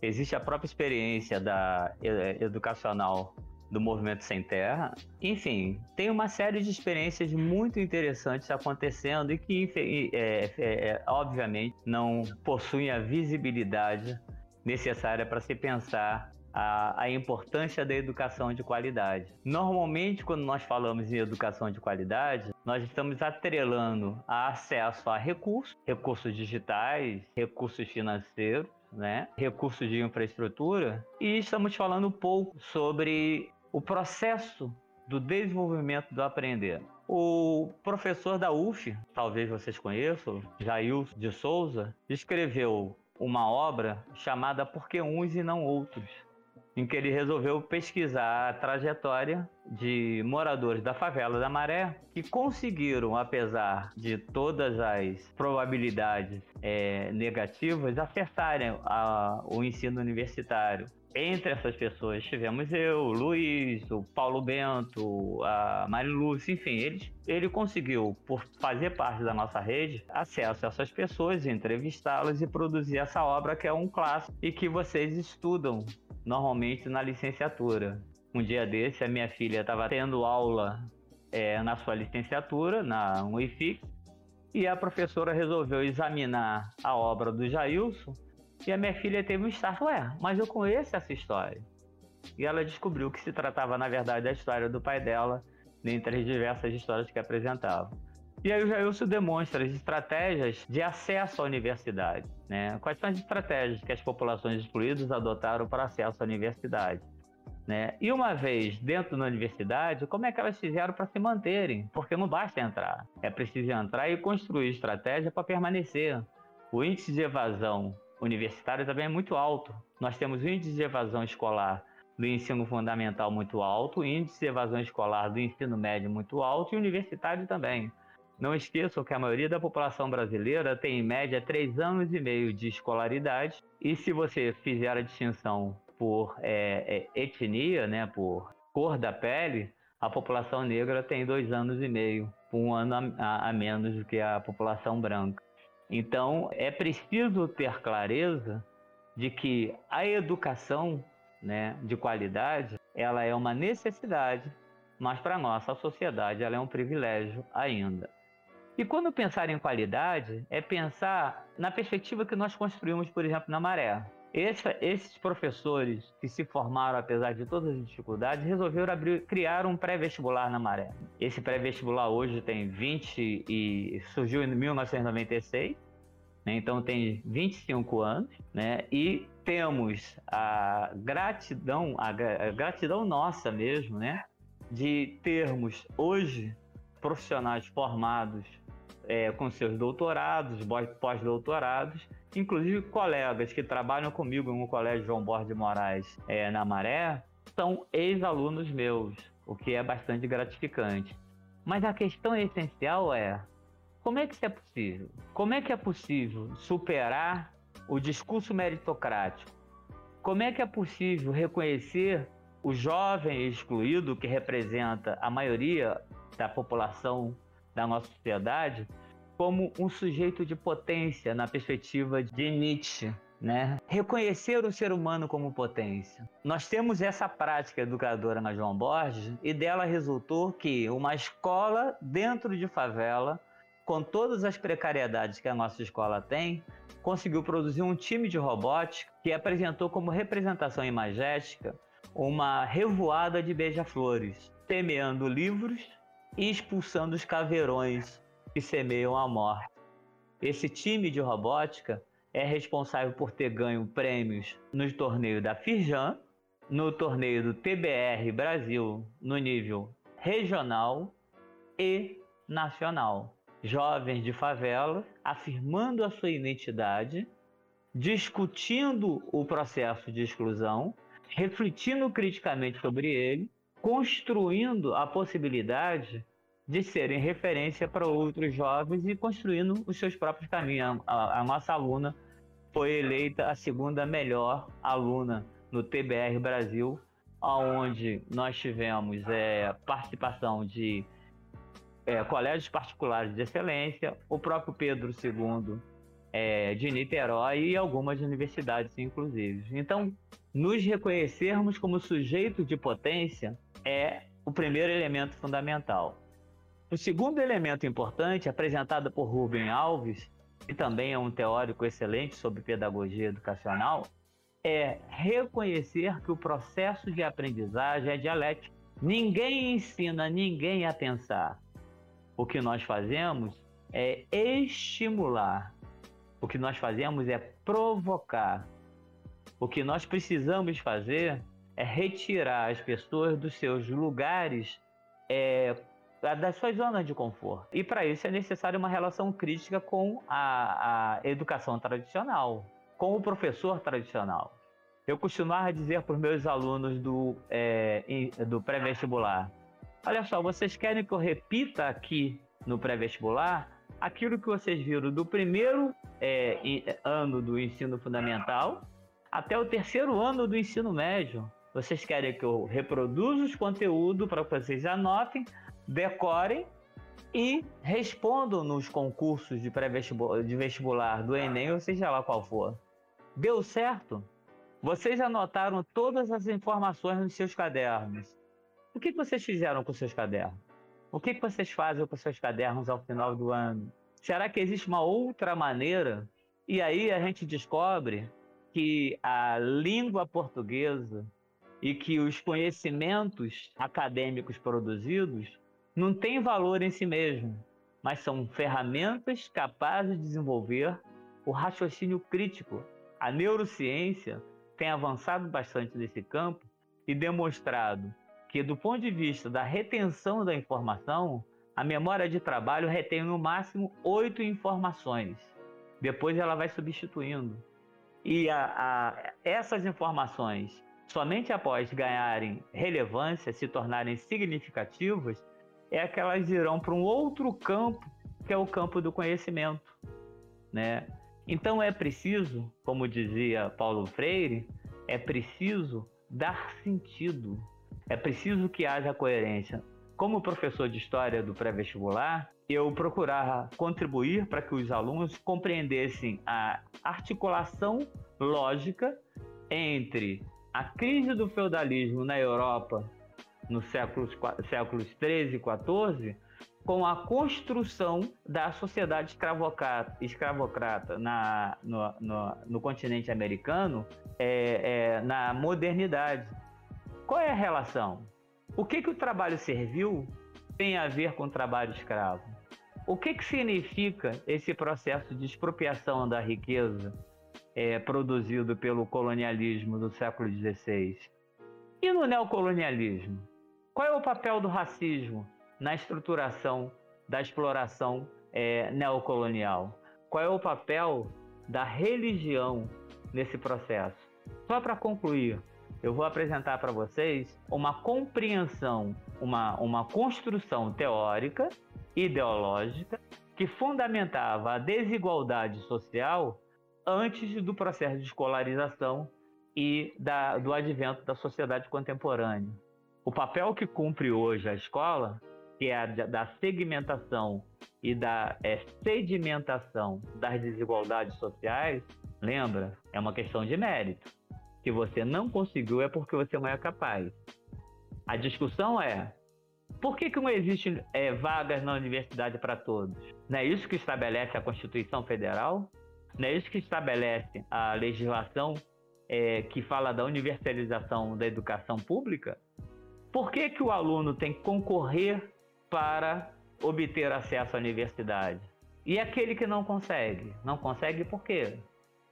Existe a própria experiência da educacional do Movimento Sem Terra. Enfim, tem uma série de experiências muito interessantes acontecendo e que, é, é, é, obviamente, não possuem a visibilidade necessária para se pensar a, a, importância da educação de qualidade. Normalmente, quando nós falamos em educação de qualidade, nós estamos atrelando a acesso a recursos, recursos digitais, recursos financeiros, né? recursos de infraestrutura, e estamos falando pouco sobre o processo do desenvolvimento do aprender. O professor da UF, talvez vocês conheçam, Jair de Souza, escreveu uma obra chamada Por que uns e não outros? em que ele resolveu pesquisar a trajetória de moradores da favela da Maré que conseguiram, apesar de todas as probabilidades é, negativas, acertarem a, o ensino universitário. Entre essas pessoas tivemos eu, o Luiz, o Paulo Bento, a Marilúcia, enfim, eles, ele conseguiu, por fazer parte da nossa rede, acesso a essas pessoas, entrevistá-las e produzir essa obra que é um clássico e que vocês estudam normalmente na licenciatura. Um dia desse, a minha filha estava tendo aula é, na sua licenciatura, na UIFIX, e a professora resolveu examinar a obra do Jailson, e a minha filha teve um start, ué, mas eu conheço essa história. E ela descobriu que se tratava, na verdade, da história do pai dela, dentre as diversas histórias que apresentava. E aí o Jailson demonstra as estratégias de acesso à universidade. Né? Quais são as estratégias que as populações excluídas adotaram para acesso à universidade? Né? E uma vez dentro da universidade, como é que elas fizeram para se manterem? Porque não basta entrar, é preciso entrar e construir estratégia para permanecer. O índice de evasão universitária também é muito alto. Nós temos o índice de evasão escolar do ensino fundamental muito alto, o índice de evasão escolar do ensino médio muito alto e universitário também. Não esqueçam que a maioria da população brasileira tem em média três anos e meio de escolaridade, e se você fizer a distinção por é, é, etnia, né, por cor da pele, a população negra tem dois anos e meio, um ano a, a menos do que a população branca. Então, é preciso ter clareza de que a educação né, de qualidade ela é uma necessidade, mas para a nossa sociedade ela é um privilégio ainda. E quando pensar em qualidade, é pensar na perspectiva que nós construímos, por exemplo, na Maré. Esse, esses professores que se formaram, apesar de todas as dificuldades, resolveram abrir, criar um pré-vestibular na Maré. Esse pré-vestibular hoje tem 20 e surgiu em 1996, né? então tem 25 anos, né? e temos a gratidão, a, a gratidão nossa mesmo, né? de termos hoje profissionais formados é, com seus doutorados, pós-doutorados, inclusive colegas que trabalham comigo no Colégio João Borges de Moraes é, na Maré, são ex-alunos meus, o que é bastante gratificante. Mas a questão essencial é como é que isso é possível? Como é que é possível superar o discurso meritocrático? Como é que é possível reconhecer o jovem excluído, que representa a maioria da população da nossa sociedade como um sujeito de potência na perspectiva de Nietzsche. Né? Reconhecer o ser humano como potência. Nós temos essa prática educadora na João Borges e dela resultou que uma escola dentro de favela, com todas as precariedades que a nossa escola tem, conseguiu produzir um time de robótica que apresentou como representação imagética uma revoada de beija-flores, semeando livros e expulsando os caveirões que semeiam a morte. Esse time de robótica é responsável por ter ganho prêmios no torneio da Firjan, no torneio do TBR Brasil no nível regional e nacional. Jovens de favela afirmando a sua identidade, discutindo o processo de exclusão, refletindo criticamente sobre ele construindo a possibilidade de serem referência para outros jovens e construindo os seus próprios caminhos. A, a, nossa aluna foi eleita a segunda melhor aluna no TBR Brasil, onde nós tivemos é, participação de é, colégios particulares de excelência, o próprio Pedro II é, de Niterói e algumas universidades, inclusive. Então, nos reconhecermos como sujeito de potência é o primeiro elemento fundamental. O segundo elemento importante, apresentado por Rubem Alves, que também é um teórico excelente sobre pedagogia educacional, é reconhecer que o processo de aprendizagem é dialético. Ninguém ensina ninguém a pensar. O que nós fazemos é estimular. O que nós fazemos é provocar. O que nós precisamos fazer é retirar as pessoas dos seus lugares, é, das suas zonas de conforto. E para isso é necessária uma relação crítica com a, a educação tradicional, com o professor tradicional. eu costumava dizer para os meus alunos do, é, do pré-vestibular: olha só, vocês querem que eu repita aqui no pré-vestibular aquilo que vocês viram do primeiro é, ano do ensino fundamental até o terceiro ano do ensino médio. Vocês querem que eu reproduza os conteúdos para que vocês anotem, decorem e respondam nos concursos de pré-vestibular de vestibular do Enem, ou seja lá qual for. Deu certo? Vocês anotaram todas as informações nos seus cadernos. O que vocês fizeram com seus cadernos? O que vocês fazem com seus cadernos ao final do ano? Será que existe uma outra maneira? E aí a gente descobre que a língua portuguesa e que os conhecimentos acadêmicos produzidos não têm valor em si mesmo, mas são ferramentas capazes de desenvolver o raciocínio crítico. A neurociência tem avançado bastante nesse campo e demonstrado que, do ponto de vista da retenção da informação, a memória de trabalho retém no máximo oito informações. Depois ela vai substituindo. E a, a, essas informações, somente após ganharem relevância, se tornarem significativas, é que elas irão para um outro campo, que é o campo do conhecimento. Né? Então é preciso, como dizia Paulo Freire, é preciso dar sentido, é preciso que haja coerência. Como professor de história do pré-vestibular, eu procurava contribuir para que os alunos compreendessem a articulação lógica entre a crise do feudalismo na Europa nos séculos, séculos 13 e 14 com a construção da sociedade escravocrata, escravocrata na, no, no, no continente americano é, é, na modernidade. Qual é a relação? O que, que o trabalho servil tem a ver com o trabalho escravo? O que, que significa esse processo de expropriação da riqueza é, produzido pelo colonialismo do século XVI? E no neocolonialismo? Qual é o papel do racismo na estruturação da exploração é, neocolonial? Qual é o papel da religião nesse processo? Só para concluir, eu vou apresentar para vocês uma compreensão, uma, uma construção teórica, ideológica, que fundamentava a desigualdade social antes do processo de escolarização e da, do advento da sociedade contemporânea. O papel que cumpre hoje a escola, que é a da segmentação e da é, sedimentação das desigualdades sociais, lembra, é uma questão de mérito. Se você não conseguiu, é porque você não é capaz. A discussão é: por que, que não existe é, vagas na universidade para todos? Não é isso que estabelece a Constituição Federal? Não é isso que estabelece a legislação é, que fala da universalização da educação pública? Por que, que o aluno tem que concorrer para obter acesso à universidade? E aquele que não consegue? Não consegue por quê?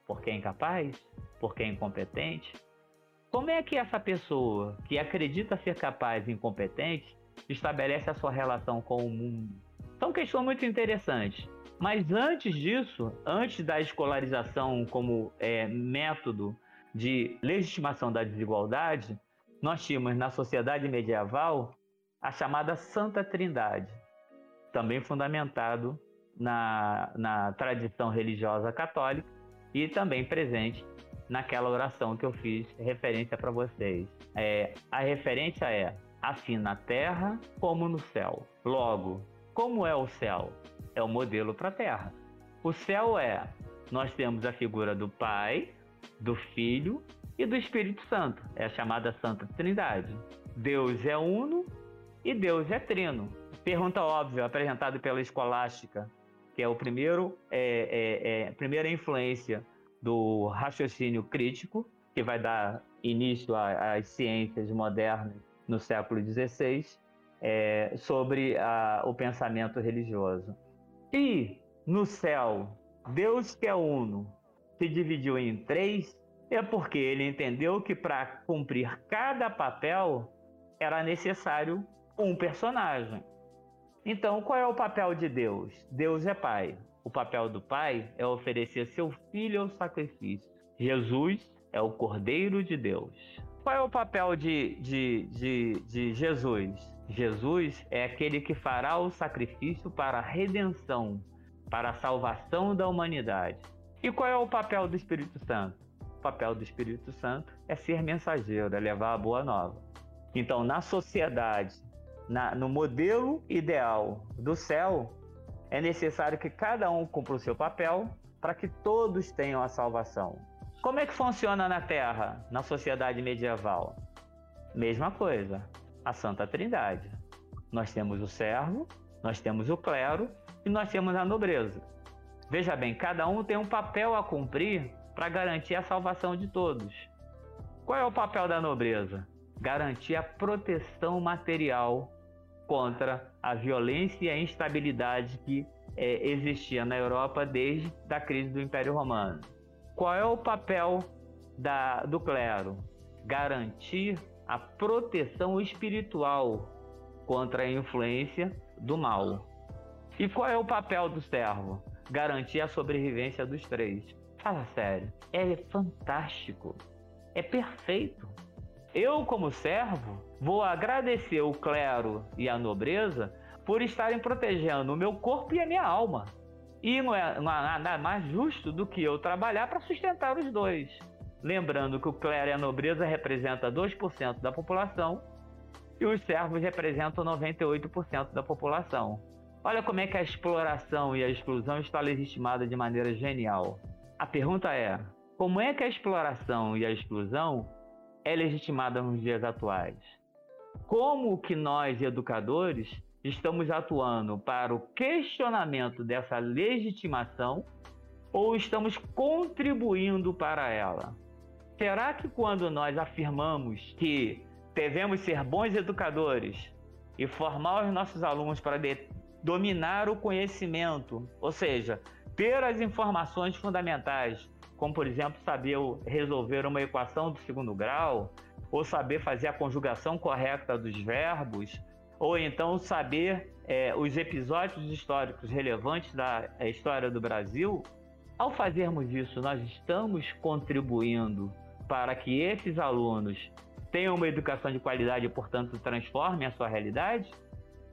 Porque é incapaz? Porque é incompetente? Como é que essa pessoa que acredita ser capaz e incompetente estabelece a sua relação com o mundo? São questões muito interessantes. Mas antes disso, antes da escolarização como é, método de legitimação da desigualdade, nós tínhamos na sociedade medieval a chamada Santa Trindade, também fundamentado na, na tradição religiosa católica e também presente naquela oração que eu fiz referência para vocês. É, a referência é assim na terra como no céu. Logo, como é o céu? É o modelo para a terra. O céu é, nós temos a figura do Pai, do Filho e do Espírito Santo. É a chamada Santa Trindade. Deus é uno e Deus é trino. Pergunta óbvia, apresentada pela escolástica, que é o primeiro, é, é, é, primeira influência do raciocínio crítico, que vai dar início às ciências modernas no século XVI, é, sobre a, o pensamento religioso. E no céu, Deus que é uno se dividiu em três, é porque ele entendeu que para cumprir cada papel era necessário um personagem. Então, qual é o papel de Deus? Deus é Pai. O papel do Pai é oferecer seu filho ao sacrifício. Jesus é o Cordeiro de Deus. Qual é o papel de, de, de, de Jesus? Jesus é aquele que fará o sacrifício para a redenção, para a salvação da humanidade. E qual é o papel do Espírito Santo? O papel do Espírito Santo é ser mensageiro, é levar a boa nova. Então, na sociedade, na, no modelo ideal do céu, é necessário que cada um cumpra o seu papel para que todos tenham a salvação. Como é que funciona na Terra, na sociedade medieval? Mesma coisa, a Santa Trindade. Nós temos o servo, nós temos o clero e nós temos a nobreza. Veja bem, cada um tem um papel a cumprir para garantir a salvação de todos. Qual é o papel da nobreza? Garantir a proteção material contra a violência e a instabilidade que é, existia na Europa desde a crise do Império Romano. Qual é o papel da, do clero? Garantir a proteção espiritual contra a influência do mal. E qual é o papel do servo? Garantir a sobrevivência dos três. Fala sério, é fantástico, é perfeito. Eu, como servo, vou agradecer o clero e a nobreza por estarem protegendo o meu corpo e a minha alma. E não é, não há nada mais justo do que eu trabalhar para sustentar os dois. Lembrando que o clero e a nobreza representam 2% da população e os servos representam 98% da população. Olha como é que a exploração e a exclusão está legitimada de maneira genial. A pergunta é: como é que a exploração e a exclusão é legitimada nos dias atuais? Como que nós, educadores, estamos atuando para o questionamento dessa legitimação ou estamos contribuindo para ela? Será que quando nós afirmamos que devemos ser bons educadores e formar os nossos alunos para dominar o conhecimento, ou seja, ter as informações fundamentais, como por exemplo saber resolver uma equação do segundo grau, ou saber fazer a conjugação correta dos verbos, ou então saber é, os episódios históricos relevantes da é, história do Brasil, ao fazermos isso, nós estamos contribuindo para que esses alunos tenham uma educação de qualidade e, portanto, transformem a sua realidade?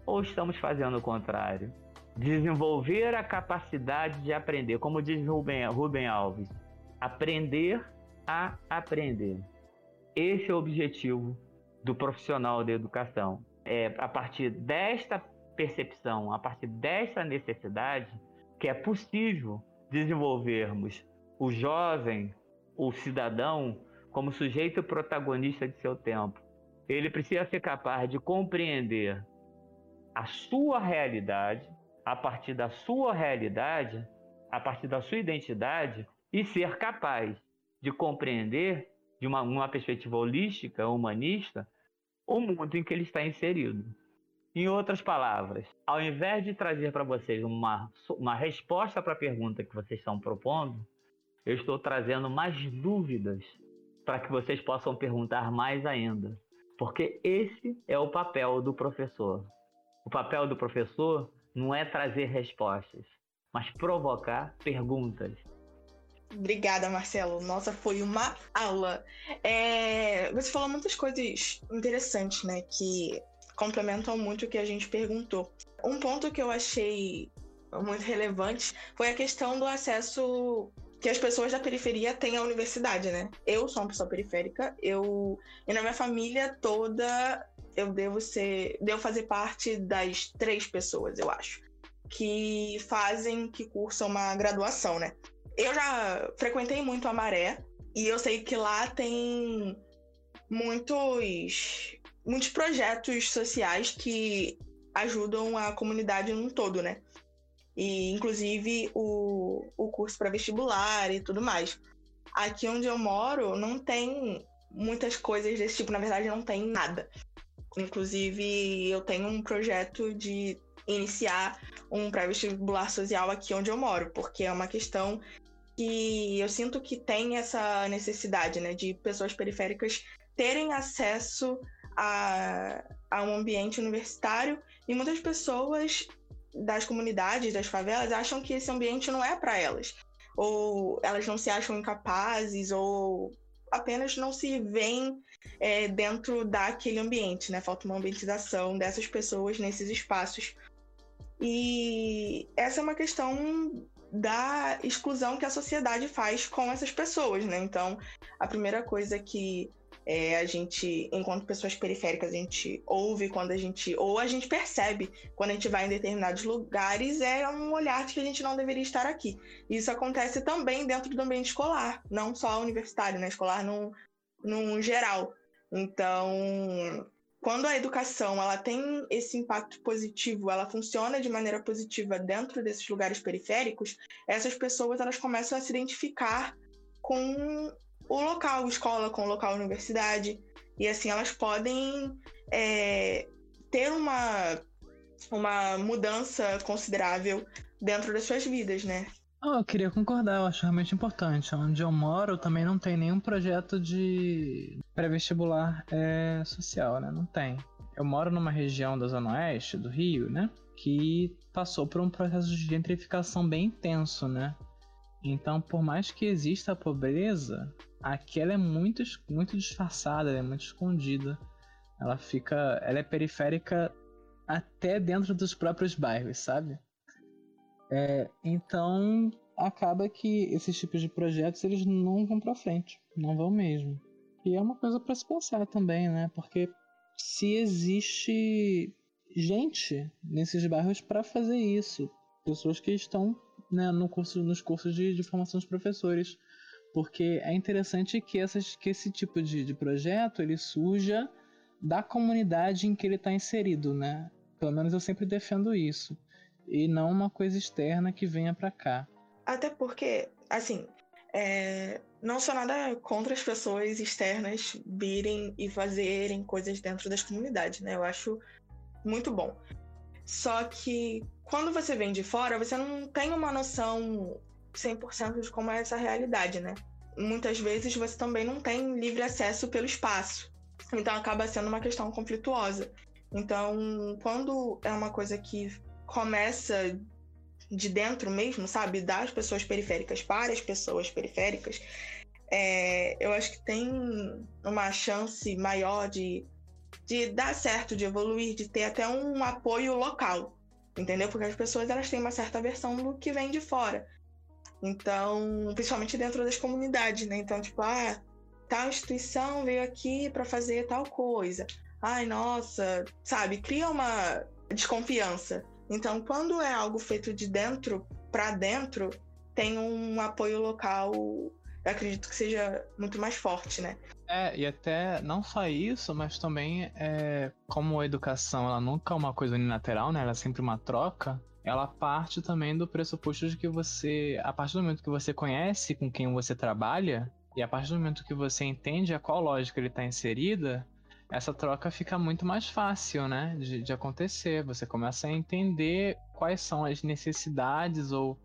Ou estamos fazendo o contrário? Desenvolver a capacidade de aprender, como diz Rubem, Rubem Alves, aprender a aprender. Esse é o objetivo do profissional da educação é a partir desta percepção, a partir desta necessidade, que é possível desenvolvermos o jovem, o cidadão, como sujeito protagonista de seu tempo. Ele precisa ser capaz de compreender a sua realidade, a partir da sua realidade, a partir da sua identidade, e ser capaz de compreender, de uma, uma perspectiva holística, humanista, o mundo em que ele está inserido. Em outras palavras, ao invés de trazer para vocês uma, uma resposta para a pergunta que vocês estão propondo, eu estou trazendo mais dúvidas para que vocês possam perguntar mais ainda. Porque esse é o papel do professor. O papel do professor não é trazer respostas, mas provocar perguntas. Obrigada, Marcelo. Nossa, foi uma aula. É, você falou muitas coisas interessantes, né? Que complementam muito o que a gente perguntou. Um ponto que eu achei muito relevante foi a questão do acesso que as pessoas da periferia têm à universidade, né? Eu sou uma pessoa periférica, eu e na minha família toda eu devo ser, devo fazer parte das três pessoas, eu acho, que fazem, que cursam uma graduação, né? Eu já frequentei muito a Maré e eu sei que lá tem muitos, muitos projetos sociais que ajudam a comunidade num todo, né? E inclusive o, o curso para vestibular e tudo mais. Aqui onde eu moro não tem muitas coisas desse tipo, na verdade não tem nada. Inclusive eu tenho um projeto de iniciar um pré-vestibular social aqui onde eu moro, porque é uma questão que eu sinto que tem essa necessidade, né, de pessoas periféricas terem acesso a, a um ambiente universitário e muitas pessoas das comunidades, das favelas, acham que esse ambiente não é para elas. Ou elas não se acham incapazes, ou apenas não se veem é, dentro daquele ambiente, né? Falta uma ambientização dessas pessoas nesses espaços. E essa é uma questão da exclusão que a sociedade faz com essas pessoas, né? Então, a primeira coisa que é, a gente, enquanto pessoas periféricas, a gente ouve quando a gente. ou a gente percebe quando a gente vai em determinados lugares, é um olhar de que a gente não deveria estar aqui. Isso acontece também dentro do ambiente escolar, não só universitário, né? Escolar no, no geral. Então, quando a educação ela tem esse impacto positivo, ela funciona de maneira positiva dentro desses lugares periféricos, essas pessoas elas começam a se identificar com o local escola com o local universidade. E assim elas podem é, ter uma, uma mudança considerável dentro das suas vidas, né? Oh, eu queria concordar, eu acho realmente importante. Onde eu moro também não tem nenhum projeto de pré-vestibular é, social, né? Não tem. Eu moro numa região da Zona Oeste do Rio, né? Que passou por um processo de gentrificação bem intenso, né? Então, por mais que exista a pobreza, Aqui ela é muito, muito disfarçada, é muito escondida. Ela fica. Ela é periférica até dentro dos próprios bairros, sabe? É, então acaba que esses tipos de projetos eles não vão para frente, não vão mesmo. E é uma coisa para se pensar também, né? Porque se existe gente nesses bairros para fazer isso, pessoas que estão né, no curso, nos cursos de, de formação de professores, porque é interessante que, essas, que esse tipo de, de projeto ele surja da comunidade em que ele está inserido, né? Pelo menos eu sempre defendo isso. E não uma coisa externa que venha para cá. Até porque, assim, é... não sou nada contra as pessoas externas virem e fazerem coisas dentro das comunidades, né? Eu acho muito bom. Só que quando você vem de fora, você não tem uma noção 100% de como é essa realidade, né? Muitas vezes você também não tem livre acesso pelo espaço. Então acaba sendo uma questão conflituosa. Então, quando é uma coisa que começa de dentro mesmo, sabe, das pessoas periféricas para as pessoas periféricas, é, eu acho que tem uma chance maior de, de dar certo, de evoluir, de ter até um apoio local, entendeu? Porque as pessoas elas têm uma certa versão do que vem de fora. Então, principalmente dentro das comunidades, né? Então, tipo, ah, tal instituição veio aqui para fazer tal coisa. Ai, nossa, sabe? Cria uma desconfiança. Então, quando é algo feito de dentro para dentro, tem um apoio local, eu acredito que seja muito mais forte, né? É, e até não só isso, mas também é, como a educação ela nunca é uma coisa unilateral, né? Ela é sempre uma troca ela parte também do pressuposto de que você, a partir do momento que você conhece com quem você trabalha, e a partir do momento que você entende a qual lógica ele está inserida, essa troca fica muito mais fácil, né, de, de acontecer. Você começa a entender quais são as necessidades ou,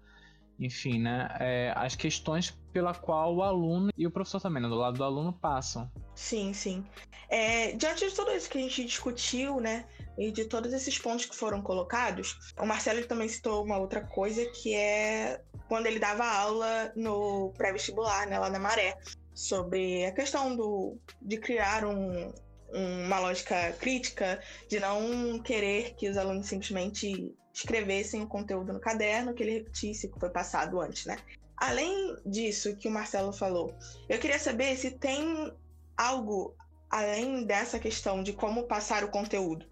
enfim, né, é, as questões pela qual o aluno e o professor também, né, do lado do aluno, passam. Sim, sim. É, diante de tudo isso que a gente discutiu, né, e de todos esses pontos que foram colocados, o Marcelo também citou uma outra coisa que é quando ele dava aula no pré-vestibular, né, lá na Maré, sobre a questão do, de criar um, uma lógica crítica, de não querer que os alunos simplesmente escrevessem o conteúdo no caderno, que ele repetisse o que foi passado antes, né? Além disso que o Marcelo falou, eu queria saber se tem algo além dessa questão de como passar o conteúdo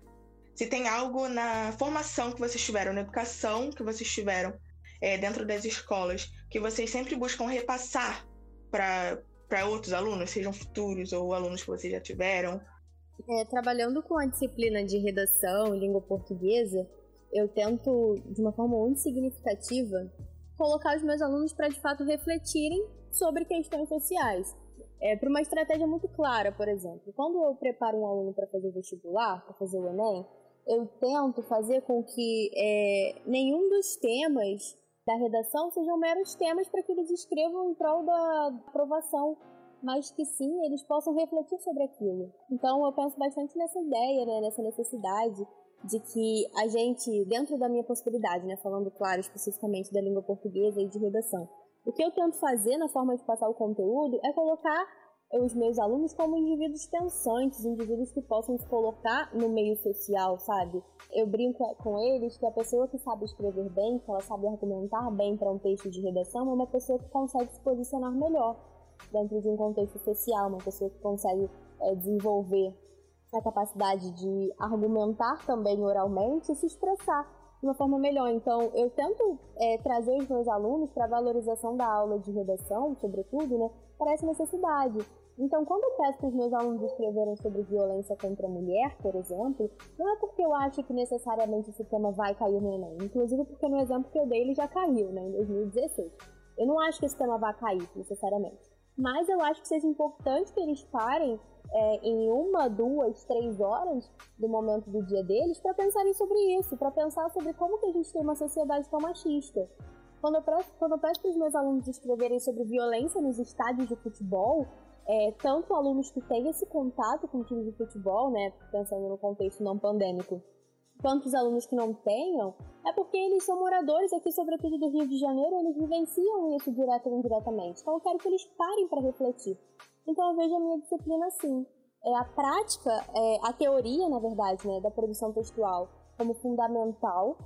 se tem algo na formação que vocês tiveram, na educação que vocês tiveram é, dentro das escolas, que vocês sempre buscam repassar para outros alunos, sejam futuros ou alunos que vocês já tiveram. É, trabalhando com a disciplina de redação e língua portuguesa, eu tento, de uma forma muito significativa, colocar os meus alunos para de fato refletirem sobre questões sociais. É, para uma estratégia muito clara, por exemplo, quando eu preparo um aluno para fazer vestibular, para fazer o Enem, eu tento fazer com que é, nenhum dos temas da redação sejam meros temas para que eles escrevam em prol da aprovação, mas que sim eles possam refletir sobre aquilo. Então eu penso bastante nessa ideia, né, nessa necessidade de que a gente, dentro da minha possibilidade, né, falando claro especificamente da língua portuguesa e de redação, o que eu tento fazer na forma de passar o conteúdo é colocar os meus alunos como indivíduos pensantes, indivíduos que possam se colocar no meio social, sabe? Eu brinco com eles que a pessoa que sabe escrever bem, que ela sabe argumentar bem para um texto de redação, é uma pessoa que consegue se posicionar melhor dentro de um contexto social, uma pessoa que consegue é, desenvolver a capacidade de argumentar também oralmente e se expressar de uma forma melhor. Então, eu tento é, trazer os meus alunos para a valorização da aula de redação, sobretudo, né, para essa necessidade. Então, quando eu peço para os meus alunos escreverem sobre violência contra a mulher, por exemplo, não é porque eu acho que necessariamente esse tema vai cair no Enem. Inclusive porque no exemplo que eu dei ele já caiu, né, em 2016. Eu não acho que esse tema vai cair necessariamente. Mas eu acho que seja importante que eles parem é, em uma, duas, três horas do momento do dia deles para pensarem sobre isso, para pensar sobre como que a gente tem uma sociedade tão machista. Quando eu, peço, quando eu peço para os meus alunos escreverem sobre violência nos estádios de futebol, é, tanto alunos que têm esse contato com o time de futebol, né, pensando no contexto não pandêmico, quanto os alunos que não tenham, é porque eles são moradores aqui, sobretudo do Rio de Janeiro, eles vivenciam isso direto ou indiretamente. Então eu quero que eles parem para refletir. Então eu vejo a minha disciplina assim. É a prática, é, a teoria, na verdade, né, da produção textual como fundamental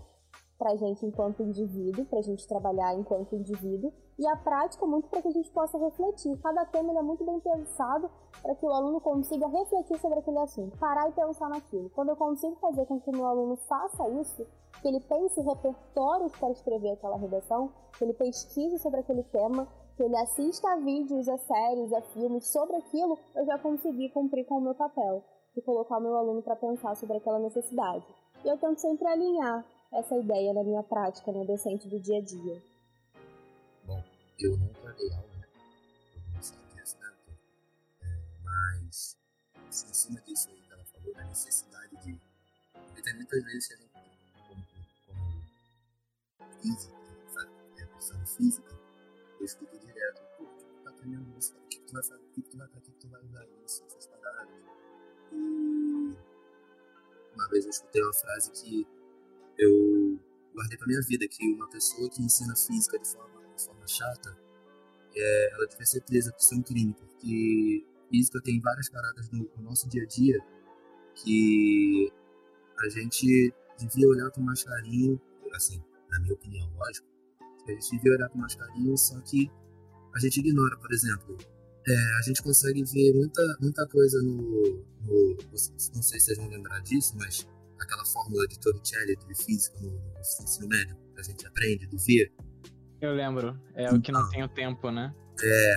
para a gente enquanto indivíduo, para a gente trabalhar enquanto indivíduo, e a prática muito para que a gente possa refletir. Cada tema é muito bem pensado para que o aluno consiga refletir sobre aquele assunto, parar e pensar naquilo. Quando eu consigo fazer com que o meu aluno faça isso, que ele pense repertórios para escrever aquela redação, que ele pesquise sobre aquele tema, que ele assista a vídeos, a séries, a filmes sobre aquilo, eu já consegui cumprir com o meu papel, de colocar o meu aluno para pensar sobre aquela necessidade. E eu tento sempre alinhar essa ideia na minha prática, na docente do dia a dia. Bom, eu nunca dei aula, né? Eu não sei disso, né? É, mas, assim, em cima disso aí que ela falou, da necessidade de. Porque tem muitas vezes que a gente, como, física, sabe? É, professor física, eu escuto direto, pô, o que tu tá aprendendo isso? O que tu vai fazer? O que tu vai, pra que tu vai usar isso? Essas paradas. E uma vez eu escutei uma frase que eu guardei pra minha vida que uma pessoa que ensina física de forma, de forma chata, é, ela deve ser presa por ser um crime, porque física tem várias paradas no, no nosso dia a dia que a gente devia olhar com mais carinho, assim, na minha opinião, lógico, a gente devia olhar com mais carinho, só que a gente ignora, por exemplo, é, a gente consegue ver muita, muita coisa no, no, Não sei se vocês vão lembrar disso, mas aquela fórmula de Torricelli de física no, no ensino médio, que a gente aprende do V. Eu lembro, é então, o que não então. tem o tempo, né? É,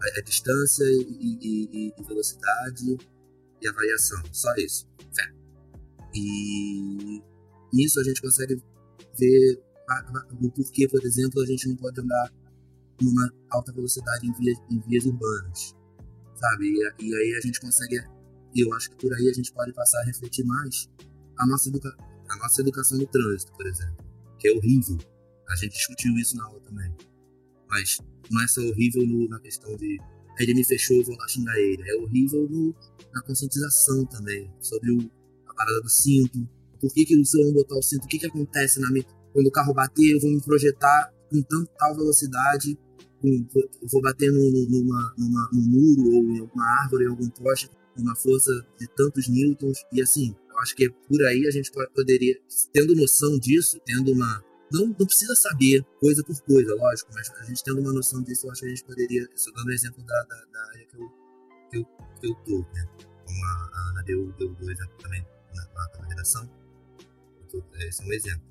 a, a distância e, e, e, velocidade e a variação, só isso. Fé. E nisso a gente consegue ver o porquê, por exemplo, a gente não pode andar numa alta velocidade em vias, em vias urbanas, sabe? E, e aí a gente consegue, eu acho que por aí a gente pode passar a refletir mais a nossa, educa a nossa educação no trânsito, por exemplo, que é horrível. A gente discutiu isso na aula também. Mas não é só horrível no, na questão de ele me fechou, vou lá xingar ele. É horrível no, na conscientização também, sobre o, a parada do cinto. Por que, que se eu não botar o cinto, o que, que acontece na minha, quando o carro bater, eu vou me projetar com tanta tal velocidade, com, eu vou bater no, no, numa, numa, num muro ou em alguma árvore, em algum poste, com uma força de tantos newtons, e assim, acho que por aí a gente poderia, tendo noção disso, tendo uma. Não, não precisa saber coisa por coisa, lógico, mas a gente tendo uma noção disso, eu acho que a gente poderia. Estou dando exemplo da, da, da, área que eu, que eu, que eu tô, né? Como a, Ana deu, deu, exemplo também na, na, na redação. Tô, esse é um exemplo.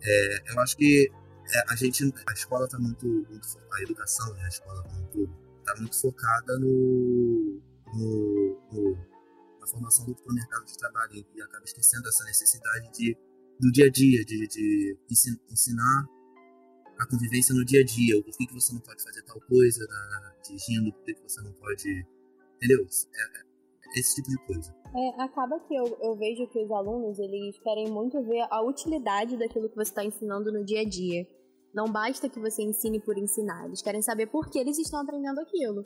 É, eu acho que é, a gente, a escola está muito, muito, a educação, né, a escola como um todo, está muito focada no, no, no na formação do mercado de trabalho e acaba esquecendo essa necessidade de, do dia a dia, de, de ensinar a convivência no dia a dia, o porquê que você não pode fazer tal coisa na, dirigindo, por que você não pode. Entendeu? É, é esse tipo de coisa. É, acaba que eu, eu vejo que os alunos eles querem muito ver a utilidade daquilo que você está ensinando no dia a dia. Não basta que você ensine por ensinar, eles querem saber por que eles estão aprendendo aquilo.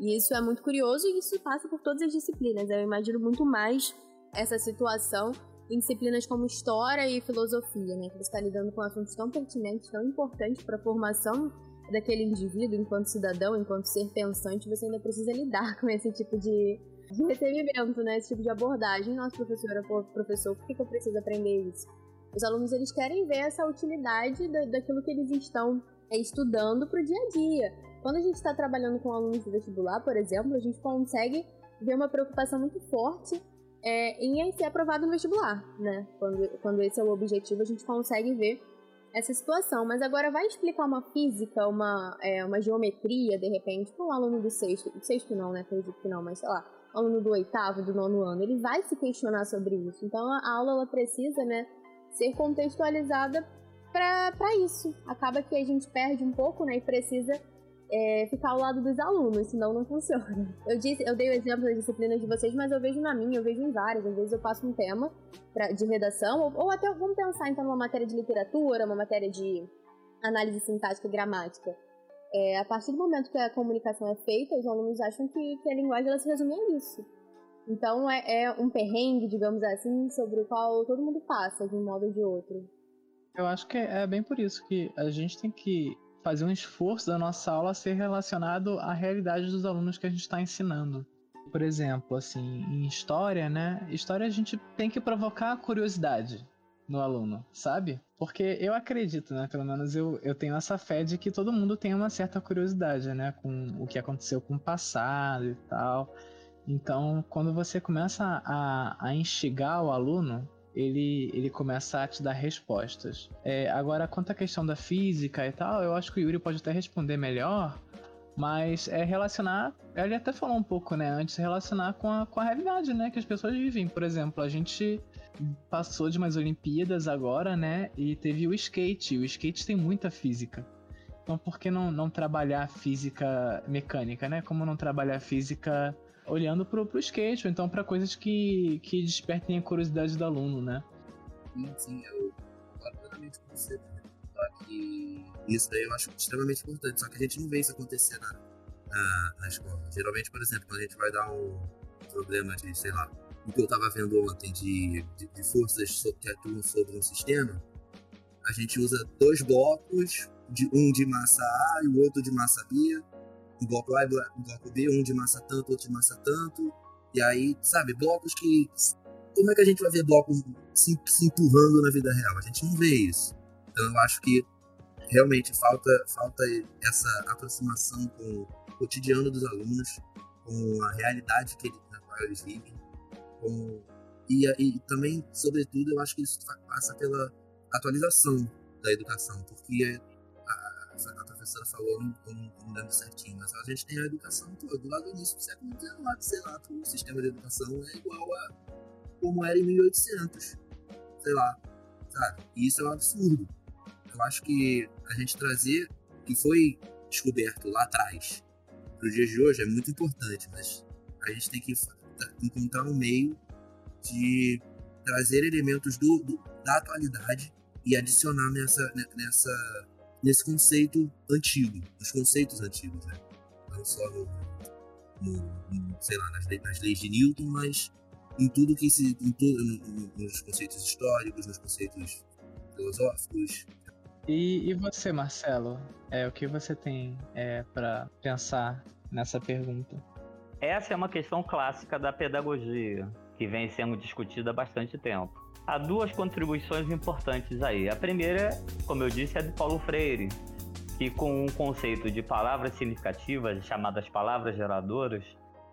E isso é muito curioso e isso passa por todas as disciplinas. Eu imagino muito mais essa situação em disciplinas como história e filosofia, né? Que você está lidando com assuntos tão pertinentes, tão importantes para a formação daquele indivíduo, enquanto cidadão, enquanto ser pensante, você ainda precisa lidar com esse tipo de, de recebimento, né? Esse tipo de abordagem. Nossa, professora, professor, por que, eu preciso aprender isso? Os alunos, eles querem ver essa utilidade da, daquilo que eles estão é, estudando para o dia a dia. Quando a gente está trabalhando com alunos de vestibular, por exemplo, a gente consegue ver uma preocupação muito forte é, em ser aprovado no vestibular, né? Quando, quando esse é o objetivo, a gente consegue ver essa situação. Mas agora vai explicar uma física, uma, é, uma geometria, de repente, para um aluno do sexto, sexto não, né? Acredito que não, mas sei lá, aluno do oitavo, do nono ano, ele vai se questionar sobre isso. Então a aula ela precisa, né, ser contextualizada para isso. Acaba que a gente perde um pouco, né, e precisa é, ficar ao lado dos alunos, senão não funciona. Eu, disse, eu dei o exemplo das disciplinas de vocês, mas eu vejo na minha, eu vejo em várias. Às vezes eu passo um tema pra, de redação, ou, ou, até vamos pensar então numa matéria de literatura, uma matéria de análise sintática e gramática. É, a partir do momento que a comunicação é feita, os alunos acham que, que a linguagem ela se resume a isso. Então é, é um perrengue, digamos assim, sobre o qual todo mundo passa de um modo ou de outro. Eu acho que é bem por isso que a gente tem que fazer um esforço da nossa aula ser relacionado à realidade dos alunos que a gente está ensinando. Por exemplo, assim, em história, né? História a gente tem que provocar curiosidade no aluno, sabe? Porque eu acredito, né? Pelo menos eu, eu tenho essa fé de que todo mundo tem uma certa curiosidade, né? Com o que aconteceu com o passado e tal. Então, quando você começa a, a instigar o aluno, ele, ele começa a te dar respostas. É, agora, quanto à questão da física e tal, eu acho que o Yuri pode até responder melhor, mas é relacionar. Ele até falou um pouco, né? Antes, relacionar com a, com a realidade, né? Que as pessoas vivem. Por exemplo, a gente passou de umas Olimpíadas agora, né? E teve o skate. O skate tem muita física. Então, por que não, não trabalhar física mecânica, né? Como não trabalhar física olhando pro, pro skate, ou então para coisas que, que despertem a curiosidade do aluno, né? Sim, sim, eu concordo plenamente com você. Né? Só que isso daí eu acho extremamente importante, só que a gente não vê isso acontecer na, na, na escola. Geralmente, por exemplo, quando a gente vai dar um problema de, sei lá, o que eu estava vendo ontem de, de, de forças que atuam sobre um sistema, a gente usa dois blocos, de, um de massa A e o outro de massa B, um bloco A e um bloco B, um de massa tanto, outro de massa tanto. E aí, sabe, blocos que. Como é que a gente vai ver blocos se, se empurrando na vida real? A gente não vê isso. Então eu acho que realmente falta, falta essa aproximação com o cotidiano dos alunos, com a realidade que na qual eles vivem. Com, e, e também, sobretudo, eu acho que isso passa pela atualização da educação, porque a, professora falou, não, não, não lembro certinho, mas a gente tem a educação toda. Lá do início do século XIX, sei lá, o sistema de educação é igual a como era em 1800, sei lá, sabe? E isso é um absurdo. Eu acho que a gente trazer o que foi descoberto lá atrás para os dias de hoje é muito importante, mas a gente tem que encontrar um meio de trazer elementos do, do, da atualidade e adicionar nessa, nessa nesse conceito antigo, nos conceitos antigos, né? Não só no, no, no sei lá, nas, leis, nas leis de Newton, mas em tudo que se, em no, nos conceitos históricos, nos conceitos filosóficos. E, e você, Marcelo? É o que você tem é, para pensar nessa pergunta? Essa é uma questão clássica da pedagogia que vem sendo discutida há bastante tempo há duas contribuições importantes aí. A primeira, como eu disse, é do Paulo Freire, que com um conceito de palavras significativas, chamadas palavras geradoras,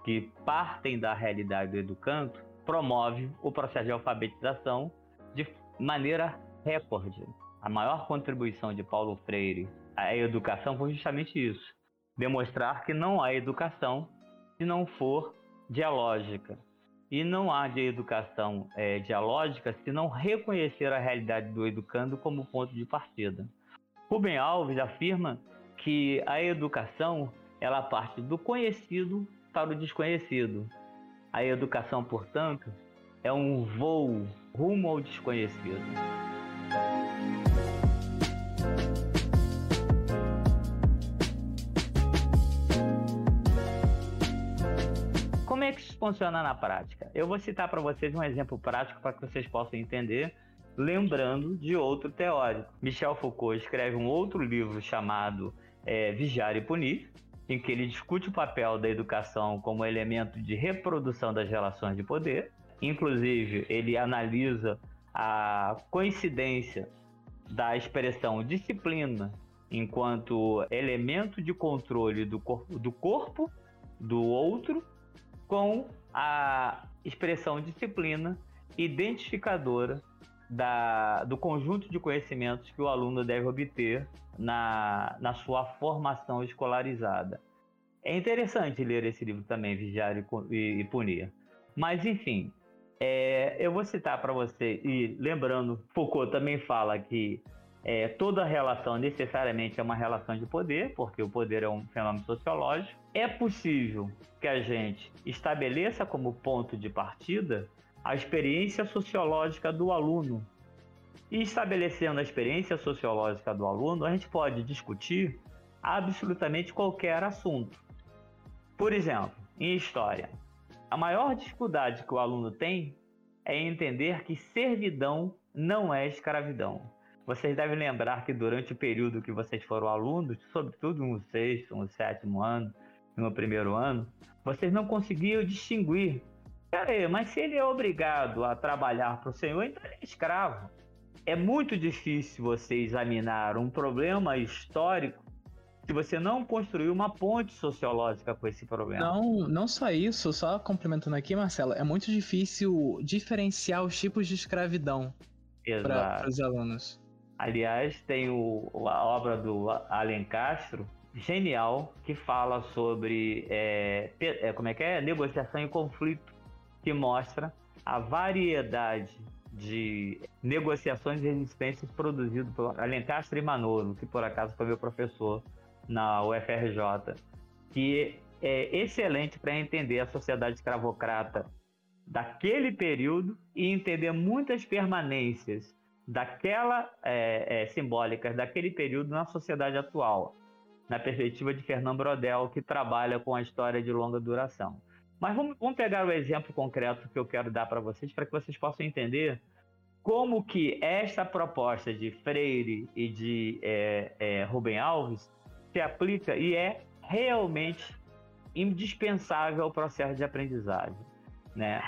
que partem da realidade do educando, promove o processo de alfabetização de maneira recorde. A maior contribuição de Paulo Freire à educação foi justamente isso: demonstrar que não há educação se não for dialógica, e não há de educação é, dialógica se não reconhecer a realidade do educando como ponto de partida. Rubem Alves afirma que a educação ela parte do conhecido para o desconhecido. A educação, portanto, é um voo rumo ao desconhecido. É que isso funciona na prática? Eu vou citar para vocês um exemplo prático para que vocês possam entender, lembrando de outro teórico. Michel Foucault escreve um outro livro chamado é, Vigiar e Punir, em que ele discute o papel da educação como elemento de reprodução das relações de poder. Inclusive, ele analisa a coincidência da expressão disciplina enquanto elemento de controle do corpo, do corpo do outro com a expressão disciplina identificadora da, do conjunto de conhecimentos que o aluno deve obter na, na sua formação escolarizada. É interessante ler esse livro também, Vigiar e, e Punir. Mas, enfim, é, eu vou citar para você, e lembrando, Foucault também fala que é, toda relação necessariamente é uma relação de poder, porque o poder é um fenômeno sociológico. É possível que a gente estabeleça como ponto de partida a experiência sociológica do aluno. E estabelecendo a experiência sociológica do aluno, a gente pode discutir absolutamente qualquer assunto. Por exemplo, em história, a maior dificuldade que o aluno tem é entender que servidão não é escravidão. Vocês devem lembrar que durante o período que vocês foram alunos, sobretudo no sexto, no sétimo ano, no primeiro ano, vocês não conseguiam distinguir Peraí, mas se ele é obrigado a trabalhar para o Senhor, então ele é escravo. É muito difícil você examinar um problema histórico se você não construir uma ponte sociológica com esse problema. Não, não só isso, só complementando aqui, Marcelo, é muito difícil diferenciar os tipos de escravidão para os alunos. Aliás, tem o, a obra do Alen Castro, genial, que fala sobre é, é, como é que é? negociação e conflito que mostra a variedade de negociações e resistências produzidas por Alencastre e Manolo, que por acaso foi meu professor na UFRJ, que é excelente para entender a sociedade escravocrata daquele período e entender muitas permanências daquela é, é, simbólicas daquele período na sociedade atual, na perspectiva de Fernando Brodel, que trabalha com a história de longa duração. Mas vamos, vamos pegar o exemplo concreto que eu quero dar para vocês, para que vocês possam entender como que esta proposta de Freire e de é, é, Rubem Alves se aplica e é realmente indispensável ao processo de aprendizagem, né?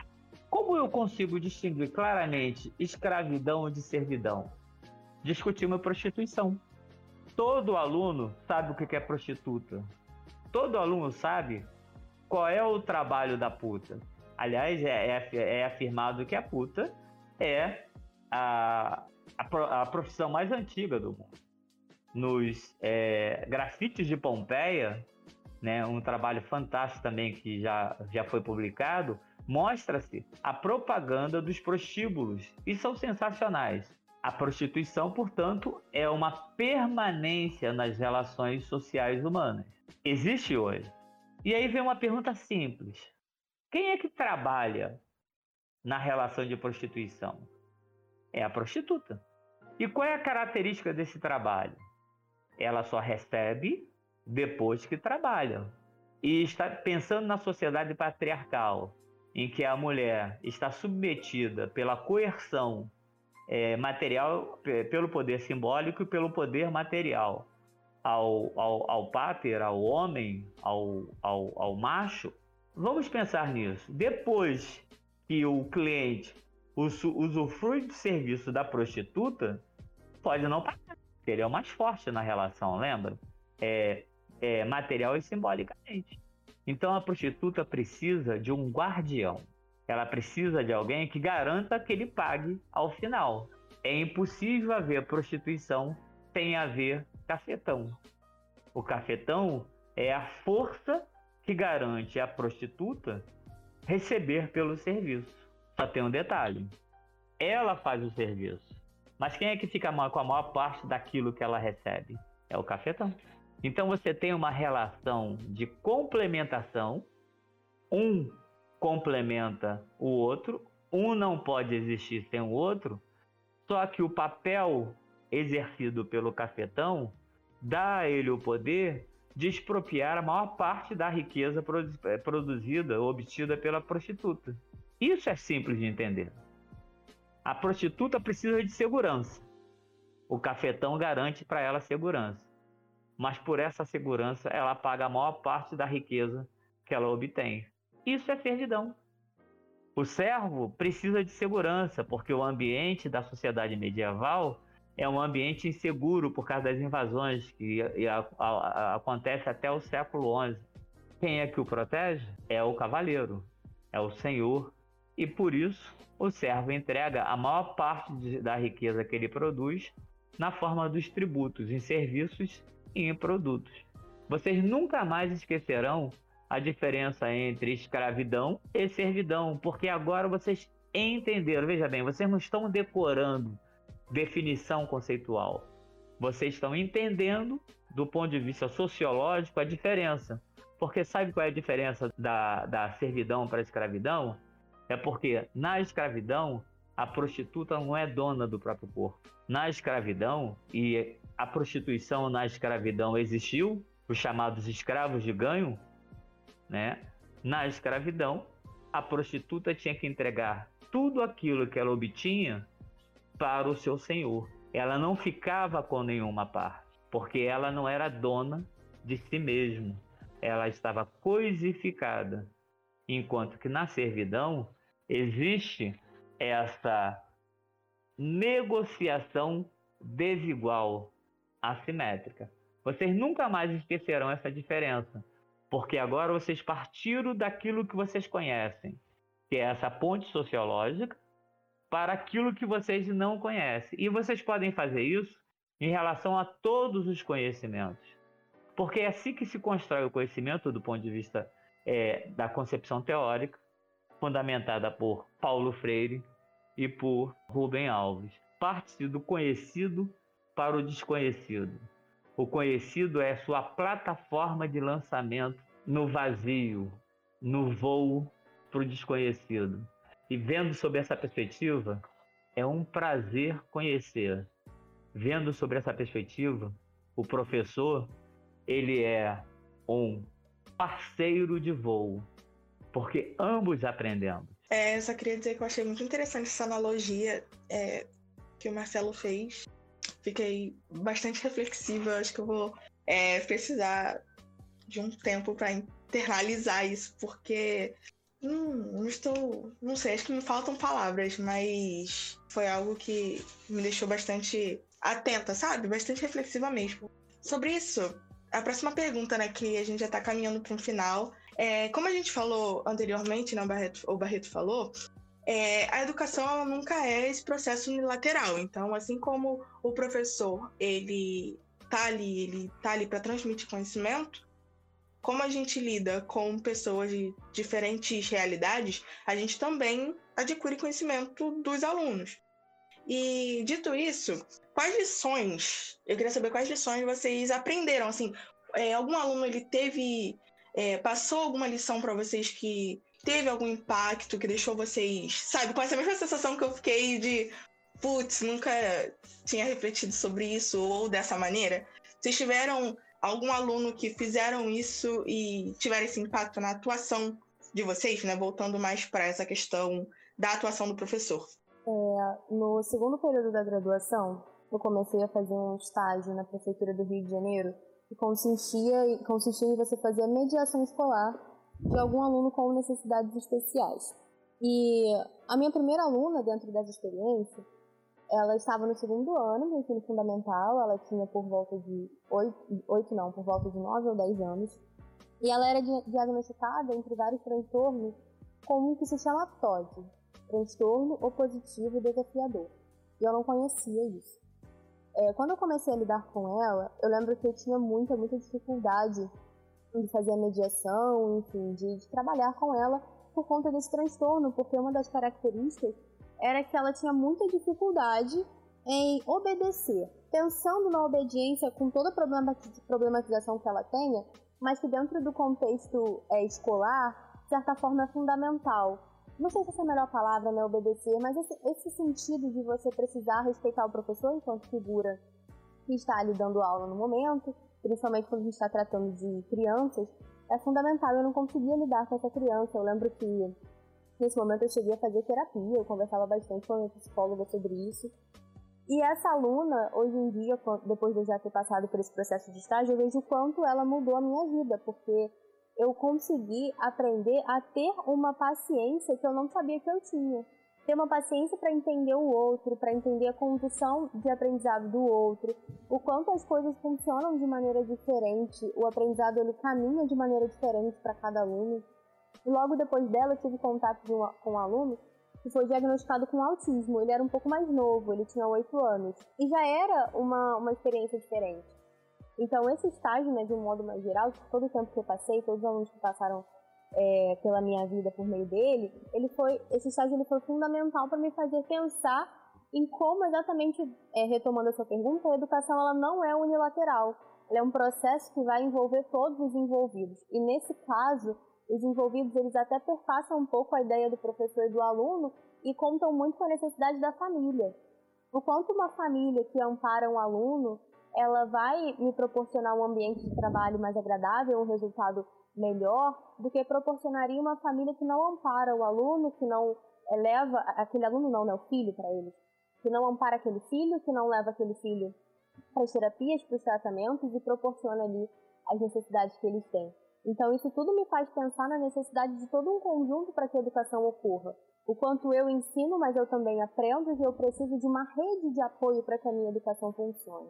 Como eu consigo distinguir claramente escravidão de servidão? Discutindo prostituição. Todo aluno sabe o que é prostituta. Todo aluno sabe qual é o trabalho da puta? Aliás, é, é, é afirmado que a puta é a, a, a, profissão mais antiga do mundo. Nos é, grafites de Pompeia, né, um trabalho fantástico também que já, já foi publicado, mostra-se a propaganda dos prostíbulos e são sensacionais. A prostituição, portanto, é uma permanência nas relações sociais humanas. Existe hoje. E aí vem uma pergunta simples: quem é que trabalha na relação de prostituição? É a prostituta. E qual é a característica desse trabalho? Ela só recebe depois que trabalha. E está pensando na sociedade patriarcal, em que a mulher está submetida pela coerção é, material, pelo poder simbólico e pelo poder material ao, ao, ao pater, ao homem, ao, ao, ao macho, vamos pensar nisso. Depois que o cliente usufrui do serviço da prostituta, pode não pagar, ele é o mais forte na relação, lembra? É, é material e simbolicamente. Então a prostituta precisa de um guardião. Ela precisa de alguém que garanta que ele pague ao final. É impossível haver prostituição sem haver cafetão. O cafetão é a força que garante a prostituta receber pelo serviço. Só tem um detalhe: ela faz o serviço. Mas quem é que fica com a maior parte daquilo que ela recebe? É o cafetão. Então você tem uma relação de complementação. Um complementa o outro, um não pode existir sem o outro. Só que o papel exercido pelo cafetão dá a ele o poder de expropriar a maior parte da riqueza eh, produzida ou obtida pela prostituta. Isso é simples de entender. A prostituta precisa de segurança. O cafetão garante para ela segurança. Mas por essa segurança ela paga a maior parte da riqueza que ela obtém. Isso é servidão. O servo precisa de segurança, porque o ambiente da sociedade medieval é um ambiente inseguro por causa das invasões que acontece até o século XI. Quem é que o protege? É o cavaleiro, é o senhor, e por isso o servo entrega a maior parte de, da riqueza que ele produz na forma dos tributos em serviços e em produtos. Vocês nunca mais esquecerão a diferença entre escravidão e servidão, porque agora vocês entenderam. Veja bem, vocês não estão decorando definição conceitual. Vocês estão entendendo, do ponto de vista sociológico, a diferença. Porque sabe qual é a diferença da, da servidão para a escravidão? É porque na escravidão a prostituta não é dona do próprio corpo. Na escravidão, e a prostituição na escravidão existiu, os chamados escravos de ganho, né? Na escravidão, a prostituta tinha que entregar tudo aquilo que ela obtinha para o seu senhor. Ela não ficava com nenhuma parte, porque ela não era dona de si mesma. Ela estava coisificada. Enquanto que na servidão existe essa negociação desigual, assimétrica. Vocês nunca mais esquecerão essa diferença. Porque agora vocês partiram daquilo que vocês conhecem, que é essa ponte sociológica, para aquilo que vocês não conhecem. E vocês podem fazer isso em relação a todos os conhecimentos. Porque é assim que se constrói o conhecimento do ponto de vista é, da concepção teórica, fundamentada por Paulo Freire e por Rubem Alves. Parte do conhecido para o desconhecido. O conhecido é sua plataforma de lançamento no vazio, no voo para o desconhecido. E vendo sob essa perspectiva, é um prazer conhecer. Vendo sobre essa perspectiva, o professor, ele é um parceiro de voo, porque ambos aprendemos. É, eu só queria dizer que eu achei muito interessante essa analogia é, que o Marcelo fez fiquei bastante reflexiva. Acho que eu vou é, precisar de um tempo para internalizar isso, porque hum, não estou. Não sei, acho que me faltam palavras, mas foi algo que me deixou bastante atenta, sabe? Bastante reflexiva mesmo. Sobre isso, a próxima pergunta, né, que a gente já está caminhando para um final. É, como a gente falou anteriormente, né, o Barreto, o Barreto falou, é, a educação nunca é esse processo unilateral. Então, assim como o professor ele tá ali, ele tá ali para transmitir conhecimento, como a gente lida com pessoas de diferentes realidades, a gente também adquire conhecimento dos alunos. E dito isso, quais lições? Eu queria saber quais lições vocês aprenderam. Assim, é, algum aluno ele teve é, passou alguma lição para vocês que teve algum impacto que deixou vocês, sabe, com essa mesma sensação que eu fiquei de putz, nunca tinha refletido sobre isso ou dessa maneira? Vocês tiveram algum aluno que fizeram isso e tiveram esse impacto na atuação de vocês, né? Voltando mais para essa questão da atuação do professor. É, no segundo período da graduação, eu comecei a fazer um estágio na prefeitura do Rio de Janeiro que consistia, consistia em você fazer mediação escolar de algum aluno com necessidades especiais. E a minha primeira aluna dentro dessa experiência, ela estava no segundo ano do ensino fundamental, ela tinha por volta de oito, oito não, por volta de nove ou dez anos, e ela era diagnosticada entre vários transtornos com um que se chama TOD, transtorno opositivo desafiador. E eu não conhecia isso. É, quando eu comecei a lidar com ela, eu lembro que eu tinha muita, muita dificuldade de fazer a mediação, enfim, de, de trabalhar com ela por conta desse transtorno, porque uma das características era que ela tinha muita dificuldade em obedecer, pensando na obediência com toda a problematização que ela tenha, mas que dentro do contexto é, escolar, de certa forma é fundamental. Não sei se essa é a melhor palavra, né, obedecer, mas esse, esse sentido de você precisar respeitar o professor enquanto figura que está ali dando aula no momento, principalmente quando a gente está tratando de crianças, é fundamental. Eu não conseguia lidar com essa criança. Eu lembro que nesse momento eu cheguei a fazer terapia, eu conversava bastante com a minha psicóloga sobre isso. E essa aluna, hoje em dia, depois de eu já ter passado por esse processo de estágio, eu vejo o quanto ela mudou a minha vida, porque eu consegui aprender a ter uma paciência que eu não sabia que eu tinha. Ter uma paciência para entender o outro, para entender a condição de aprendizado do outro, o quanto as coisas funcionam de maneira diferente, o aprendizado ele caminha de maneira diferente para cada aluno. Logo depois dela, eu tive contato com um aluno que foi diagnosticado com autismo. Ele era um pouco mais novo, ele tinha 8 anos. E já era uma, uma experiência diferente. Então, esse estágio, né, de um modo mais geral, todo o tempo que eu passei, todos os alunos que passaram é, pela minha vida por meio dele, ele foi, esse estágio ele foi fundamental para me fazer pensar em como exatamente, é, retomando a sua pergunta, a educação ela não é unilateral. Ela é um processo que vai envolver todos os envolvidos. E nesse caso, os envolvidos eles até perpassam um pouco a ideia do professor e do aluno e contam muito com a necessidade da família. O quanto uma família que ampara um aluno, ela vai me proporcionar um ambiente de trabalho mais agradável, um resultado melhor, do que proporcionaria uma família que não ampara o aluno, que não leva aquele aluno não, né, o filho para ele, que não ampara aquele filho, que não leva aquele filho para as terapias, para os tratamentos e proporciona ali as necessidades que eles têm. Então, isso tudo me faz pensar na necessidade de todo um conjunto para que a educação ocorra. O quanto eu ensino, mas eu também aprendo e eu preciso de uma rede de apoio para que a minha educação funcione.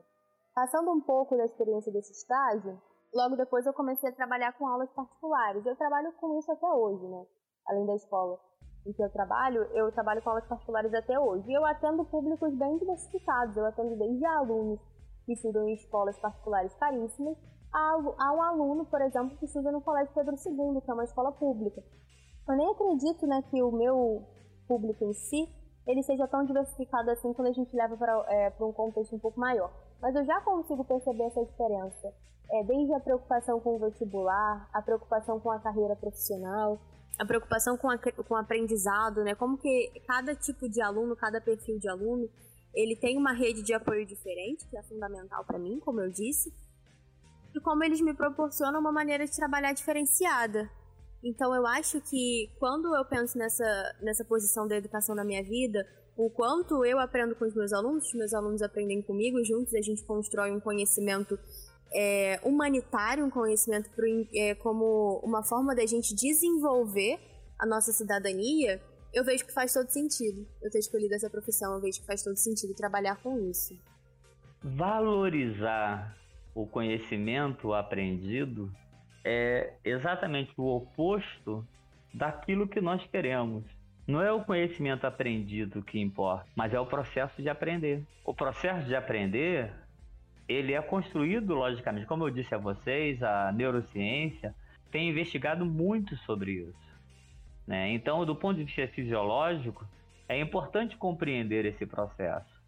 Passando um pouco da experiência desse estágio, logo depois eu comecei a trabalhar com aulas particulares. Eu trabalho com isso até hoje, né? Além da escola em que eu trabalho, eu trabalho com aulas particulares até hoje. E eu atendo públicos bem diversificados. Eu atendo desde alunos que estudam em escolas particulares caríssimas a, a um aluno, por exemplo, que estuda no Colégio Pedro II, que é uma escola pública. Eu nem acredito né, que o meu público em si ele seja tão diversificado assim quando a gente leva para é, um contexto um pouco maior. Mas eu já consigo perceber essa diferença. É, desde a preocupação com o vestibular, a preocupação com a carreira profissional, a preocupação com, a, com o aprendizado, né? Como que cada tipo de aluno, cada perfil de aluno, ele tem uma rede de apoio diferente, que é fundamental para mim, como eu disse, e como eles me proporcionam uma maneira de trabalhar diferenciada. Então eu acho que quando eu penso nessa, nessa posição da educação na minha vida, o quanto eu aprendo com os meus alunos, os meus alunos aprendem comigo, juntos a gente constrói um conhecimento é, humanitário, um conhecimento pro, é, como uma forma da gente desenvolver a nossa cidadania, eu vejo que faz todo sentido. Eu ter escolhido essa profissão, eu vejo que faz todo sentido trabalhar com isso. Valorizar o conhecimento aprendido é exatamente o oposto daquilo que nós queremos. Não é o conhecimento aprendido que importa, mas é o processo de aprender. O processo de aprender, ele é construído logicamente, como eu disse a vocês, a neurociência tem investigado muito sobre isso. Né? Então, do ponto de vista fisiológico, é importante compreender esse processo.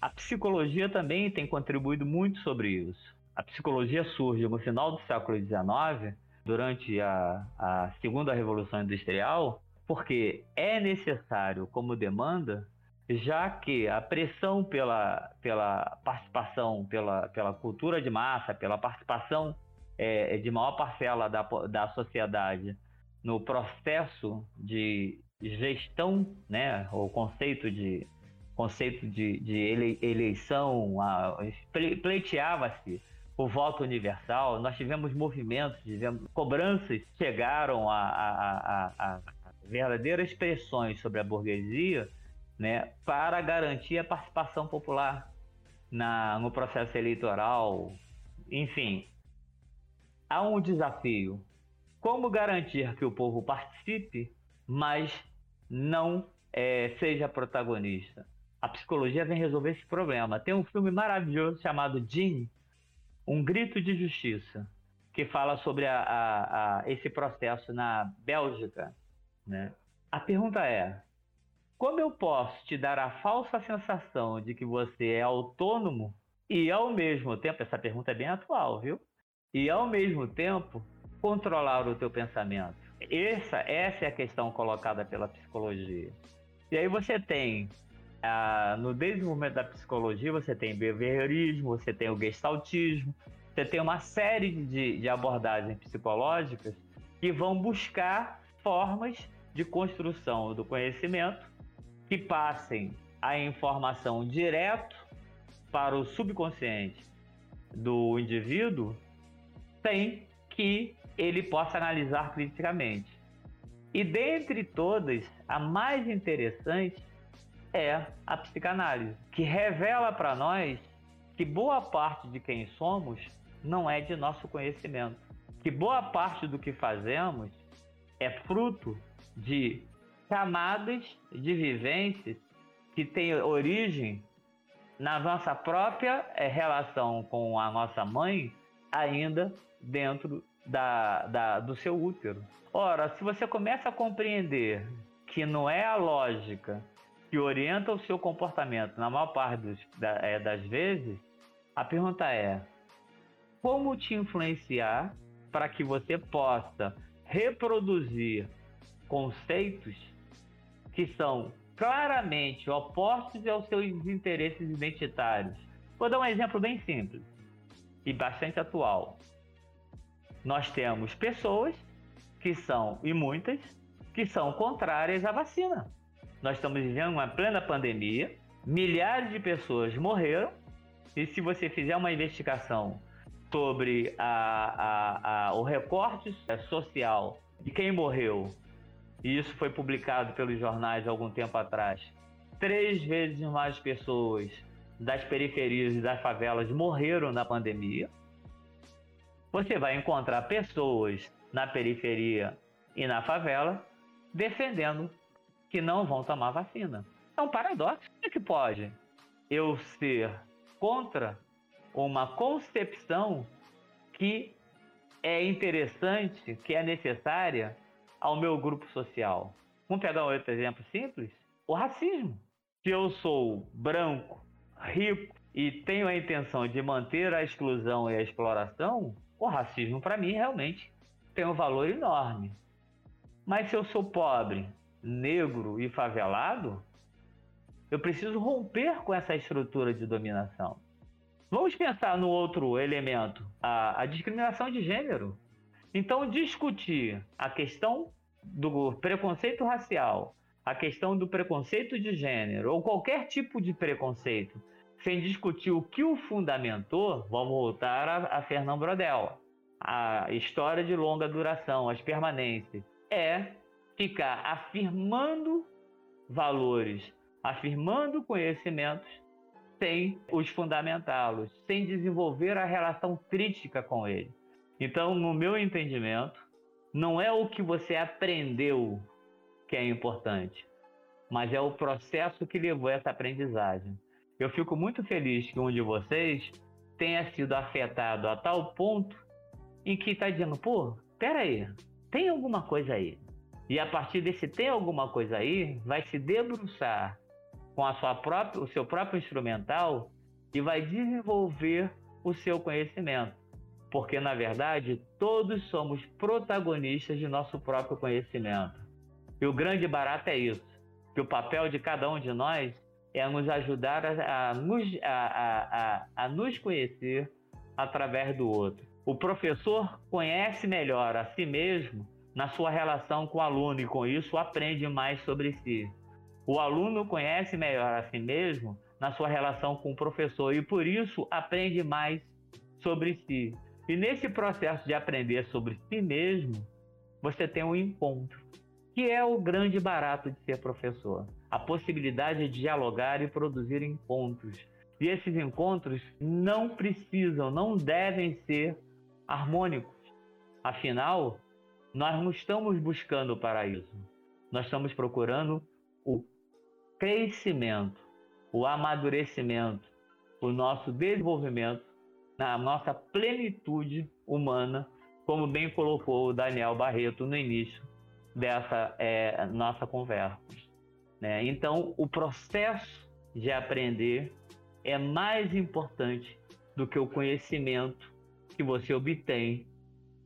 A psicologia também tem contribuído muito sobre isso. A psicologia surge no final do século XIX, durante a, a segunda revolução industrial, porque é necessário como demanda, já que a pressão pela, pela participação, pela, pela cultura de massa, pela participação é, de maior parcela da, da sociedade no processo de gestão, né, o conceito de conceito de, de eleição, pleiteava-se o voto universal, nós tivemos movimentos, tivemos cobranças chegaram a, a, a, a verdadeiras pressões sobre a burguesia né, para garantir a participação popular na, no processo eleitoral. Enfim, há um desafio. Como garantir que o povo participe, mas não é, seja protagonista? A psicologia vem resolver esse problema. Tem um filme maravilhoso chamado Jean, um grito de justiça que fala sobre a, a, a esse processo na Bélgica. Né? A pergunta é: como eu posso te dar a falsa sensação de que você é autônomo e ao mesmo tempo, essa pergunta é bem atual, viu? E ao mesmo tempo controlar o teu pensamento? Essa, essa é a questão colocada pela psicologia. E aí você tem ah, no desenvolvimento da psicologia, você tem behaviorismo, você tem o gestaltismo, você tem uma série de, de abordagens psicológicas que vão buscar formas de construção do conhecimento que passem a informação direto para o subconsciente do indivíduo sem que ele possa analisar criticamente. E dentre todas, a mais interessante é a psicanálise, que revela para nós que boa parte de quem somos não é de nosso conhecimento, que boa parte do que fazemos é fruto de camadas de vivências que têm origem na nossa própria é, relação com a nossa mãe, ainda dentro da, da, do seu útero. Ora, se você começa a compreender que não é a lógica que orienta o seu comportamento na maior parte dos, da, é, das vezes, a pergunta é: como te influenciar para que você possa reproduzir conceitos que são claramente opostos aos seus interesses identitários? Vou dar um exemplo bem simples e bastante atual. Nós temos pessoas que são, e muitas, que são contrárias à vacina. Nós estamos vivendo uma plena pandemia, milhares de pessoas morreram, e se você fizer uma investigação sobre a, a, a, o recorte social de quem morreu, e isso foi publicado pelos jornais algum tempo atrás, três vezes mais pessoas das periferias e das favelas morreram na pandemia. Você vai encontrar pessoas na periferia e na favela defendendo que não vão tomar vacina. É um paradoxo. Como é que pode eu ser contra uma concepção que é interessante, que é necessária ao meu grupo social? Vamos pegar um outro exemplo simples? O racismo. Se eu sou branco, rico e tenho a intenção de manter a exclusão e a exploração, o racismo para mim realmente tem um valor enorme. Mas se eu sou pobre, negro e favelado, eu preciso romper com essa estrutura de dominação. Vamos pensar no outro elemento, a, a discriminação de gênero. Então, discutir a questão do preconceito racial, a questão do preconceito de gênero, ou qualquer tipo de preconceito, sem discutir o que o fundamentou, vamos voltar a, a Fernão Brodel. A história de longa duração, as permanentes, é ficar afirmando valores, afirmando conhecimentos, sem os fundamentá-los, sem desenvolver a relação crítica com ele. Então, no meu entendimento, não é o que você aprendeu que é importante, mas é o processo que levou a essa aprendizagem. Eu fico muito feliz que um de vocês tenha sido afetado a tal ponto em que está dizendo, pô, peraí, tem alguma coisa aí. E a partir desse tem alguma coisa aí, vai se debruçar com a sua própria, o seu próprio instrumental e vai desenvolver o seu conhecimento. Porque, na verdade, todos somos protagonistas de nosso próprio conhecimento. E o grande barato é isso: que o papel de cada um de nós é nos ajudar a, a, nos, a, a, a nos conhecer através do outro. O professor conhece melhor a si mesmo na sua relação com o aluno e com isso aprende mais sobre si. O aluno conhece melhor a si mesmo na sua relação com o professor e por isso aprende mais sobre si. E nesse processo de aprender sobre si mesmo, você tem um encontro, que é o grande barato de ser professor a possibilidade de dialogar e produzir encontros. E esses encontros não precisam, não devem ser harmônicos. Afinal, nós não estamos buscando o paraíso. Nós estamos procurando o crescimento, o amadurecimento, o nosso desenvolvimento na nossa plenitude humana, como bem colocou o Daniel Barreto no início dessa é, nossa conversa. Né? Então, o processo de aprender é mais importante do que o conhecimento que você obtém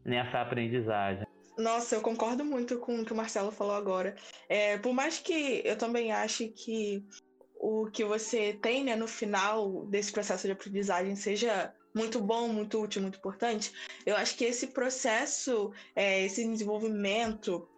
nessa aprendizagem. Nossa, eu concordo muito com o que o Marcelo falou agora. É, por mais que eu também ache que o que você tem né, no final desse processo de aprendizagem seja muito bom, muito útil, muito importante, eu acho que esse processo, é, esse desenvolvimento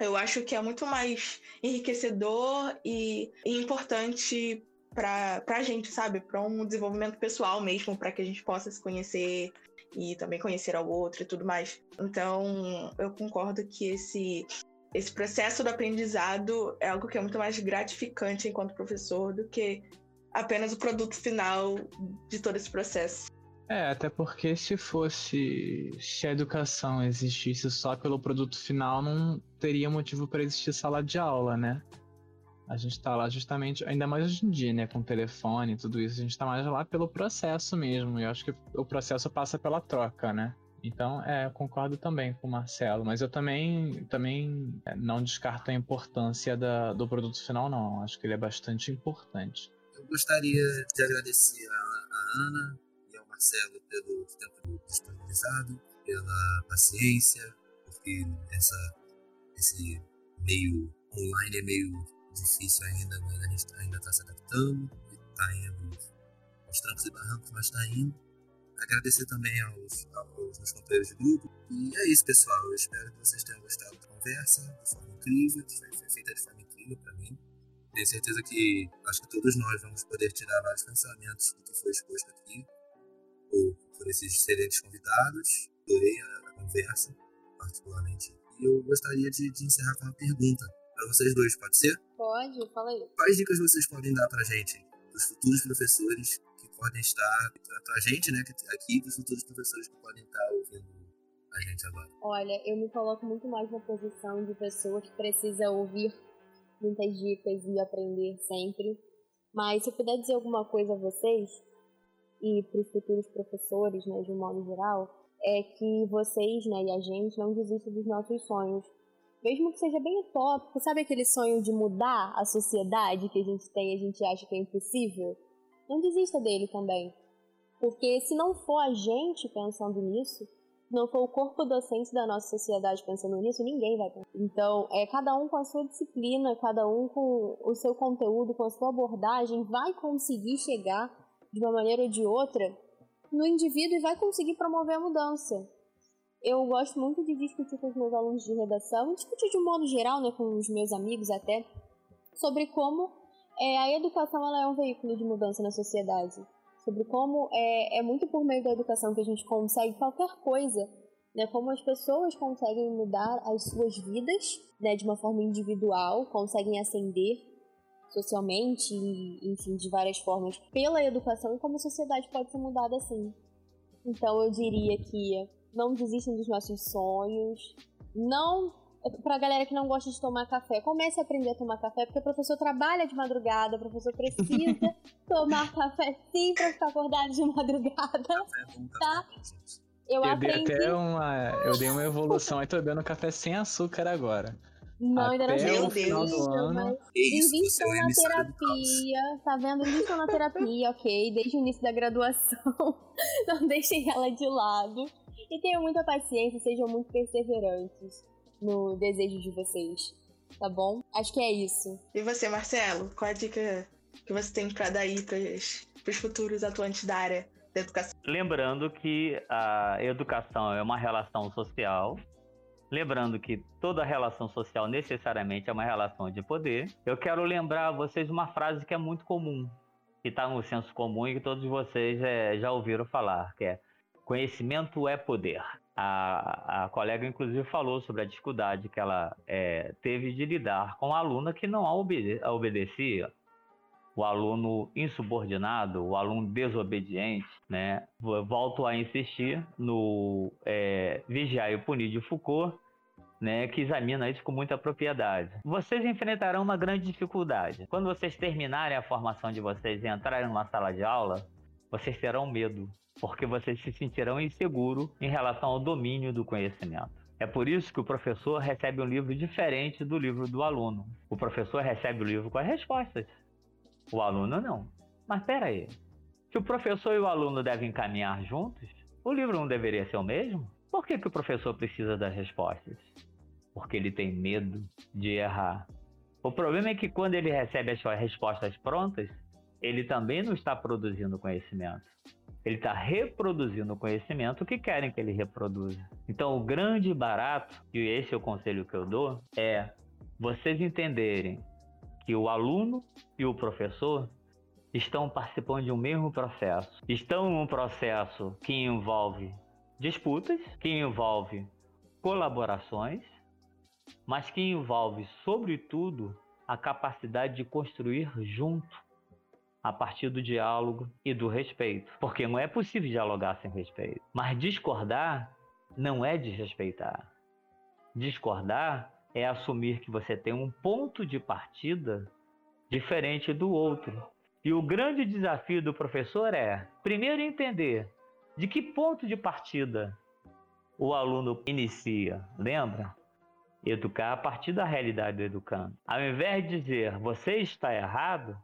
eu acho que é muito mais enriquecedor e, e importante pra, pra gente, sabe? Pra um desenvolvimento pessoal mesmo, para que a gente possa se conhecer e também conhecer ao outro e tudo mais. Então, eu concordo que esse esse processo do aprendizado é algo que é muito mais gratificante enquanto professor do que apenas o produto final de todo esse processo. É, até porque se fosse. Se a educação existisse só pelo produto final, não teria motivo para existir sala de aula, né? A gente tá lá justamente, ainda mais hoje em dia, né? Com telefone e tudo isso, a gente tá mais lá pelo processo mesmo. E eu acho que o processo passa pela troca, né? Então, é, eu concordo também com o Marcelo, mas eu também, também é, não descarto a importância da, do produto final, não. Acho que ele é bastante importante. Eu gostaria de agradecer a, a Ana e ao Marcelo pelo tempo disponibilizado, pela paciência, porque essa, esse meio online é meio difícil ainda, mas a gente ainda está se adaptando, está indo aos trancos e barrancos, mas está indo Agradecer também aos, aos meus companheiros de grupo. E é isso, pessoal. Eu espero que vocês tenham gostado da conversa de forma incrível, que foi, foi feita de forma incrível para mim. Tenho certeza que acho que todos nós vamos poder tirar vários pensamentos do que foi exposto aqui, por, por esses excelentes convidados. Adorei a, a conversa, particularmente. E eu gostaria de, de encerrar com uma pergunta para vocês dois, pode ser? Pode, fala aí. Quais dicas vocês podem dar para gente, para os futuros professores podem estar para a gente, né, aqui, os futuros professores que podem estar ouvindo a gente agora? Olha, eu me coloco muito mais na posição de pessoa que precisa ouvir muitas dicas e aprender sempre. Mas se eu puder dizer alguma coisa a vocês e para os futuros professores, né, de um modo geral, é que vocês, né, e a gente não desistam dos nossos sonhos. Mesmo que seja bem utópico, sabe aquele sonho de mudar a sociedade que a gente tem e a gente acha que é impossível? não desista dele também. Porque se não for a gente pensando nisso, não for o corpo docente da nossa sociedade pensando nisso, ninguém vai pensar. Então, é cada um com a sua disciplina, cada um com o seu conteúdo, com a sua abordagem, vai conseguir chegar de uma maneira ou de outra no indivíduo e vai conseguir promover a mudança. Eu gosto muito de discutir com os meus alunos de redação, discutir de um modo geral, né, com os meus amigos até, sobre como é, a educação ela é um veículo de mudança na sociedade. Sobre como é, é muito por meio da educação que a gente consegue qualquer coisa, né? Como as pessoas conseguem mudar as suas vidas, né? De uma forma individual, conseguem ascender socialmente, enfim, de várias formas, pela educação e como a sociedade pode ser mudada assim. Então eu diria que não desistam dos nossos sonhos, não pra galera que não gosta de tomar café, comece a aprender a tomar café, porque o professor trabalha de madrugada, o professor precisa tomar café sim pra ficar acordado de madrugada. tá? Eu, eu aprendi... dei até uma. Eu dei uma evolução, aí tô bebendo café sem açúcar agora. Não, ainda não o final do ano. Invistam na terapia, tá vendo? Invistam na terapia, ok? Desde o início da graduação. Não deixem ela de lado. E tenham muita paciência, sejam muito perseverantes no desejo de vocês, tá bom? Acho que é isso. E você, Marcelo, qual a dica que você tem para dar aí para os futuros atuantes da área da educação? Lembrando que a educação é uma relação social. Lembrando que toda relação social necessariamente é uma relação de poder. Eu quero lembrar a vocês uma frase que é muito comum, que está no senso comum e que todos vocês é, já ouviram falar, que é conhecimento é poder. A, a colega, inclusive, falou sobre a dificuldade que ela é, teve de lidar com a aluna que não a, obede a obedecia, o aluno insubordinado, o aluno desobediente, né? Volto a insistir no é, Vigiar e Punir de Foucault, né, que examina isso com muita propriedade. Vocês enfrentarão uma grande dificuldade. Quando vocês terminarem a formação de vocês e entrarem numa sala de aula, vocês terão medo porque vocês se sentirão inseguros em relação ao domínio do conhecimento. É por isso que o professor recebe um livro diferente do livro do aluno. O professor recebe o livro com as respostas. O aluno não. Mas espera aí. Se o professor e o aluno devem caminhar juntos, o livro não deveria ser o mesmo? Por que, que o professor precisa das respostas? Porque ele tem medo de errar. O problema é que quando ele recebe as suas respostas prontas, ele também não está produzindo conhecimento. Ele está reproduzindo o conhecimento que querem que ele reproduza. Então, o grande barato, e esse é o conselho que eu dou, é vocês entenderem que o aluno e o professor estão participando de um mesmo processo. Estão em um processo que envolve disputas, que envolve colaborações, mas que envolve, sobretudo, a capacidade de construir junto a partir do diálogo e do respeito. Porque não é possível dialogar sem respeito. Mas discordar não é desrespeitar. Discordar é assumir que você tem um ponto de partida diferente do outro. E o grande desafio do professor é, primeiro, entender de que ponto de partida o aluno inicia. Lembra? Educar a partir da realidade do educando. Ao invés de dizer você está errado,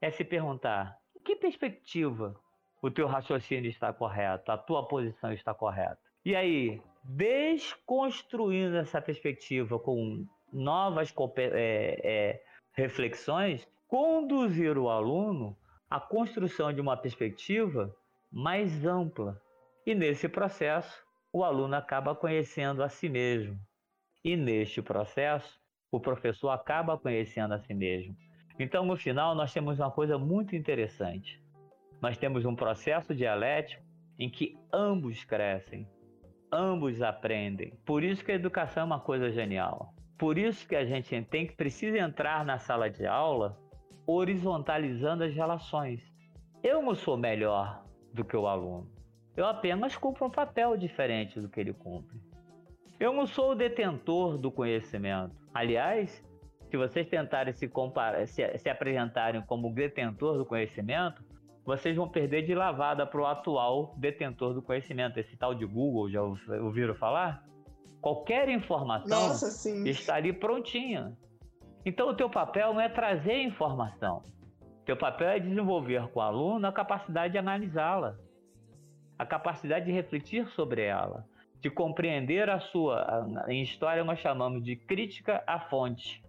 é se perguntar em que perspectiva o teu raciocínio está correto, a tua posição está correta. E aí, desconstruindo essa perspectiva com novas é, é, reflexões, conduzir o aluno à construção de uma perspectiva mais ampla. E nesse processo, o aluno acaba conhecendo a si mesmo. E neste processo, o professor acaba conhecendo a si mesmo. Então, no final, nós temos uma coisa muito interessante. Nós temos um processo dialético em que ambos crescem, ambos aprendem. Por isso que a educação é uma coisa genial. Por isso que a gente tem que precisa entrar na sala de aula horizontalizando as relações. Eu não sou melhor do que o aluno. Eu apenas cumpro um papel diferente do que ele cumpre. Eu não sou o detentor do conhecimento. Aliás, se vocês tentarem se, comparar, se, se apresentarem como detentor do conhecimento, vocês vão perder de lavada para o atual detentor do conhecimento. Esse tal de Google, já ouviram falar? Qualquer informação Nossa, está ali prontinha. Então, o teu papel não é trazer informação. O teu papel é desenvolver com o aluno a capacidade de analisá-la, a capacidade de refletir sobre ela, de compreender a sua. Em história, nós chamamos de crítica à fonte.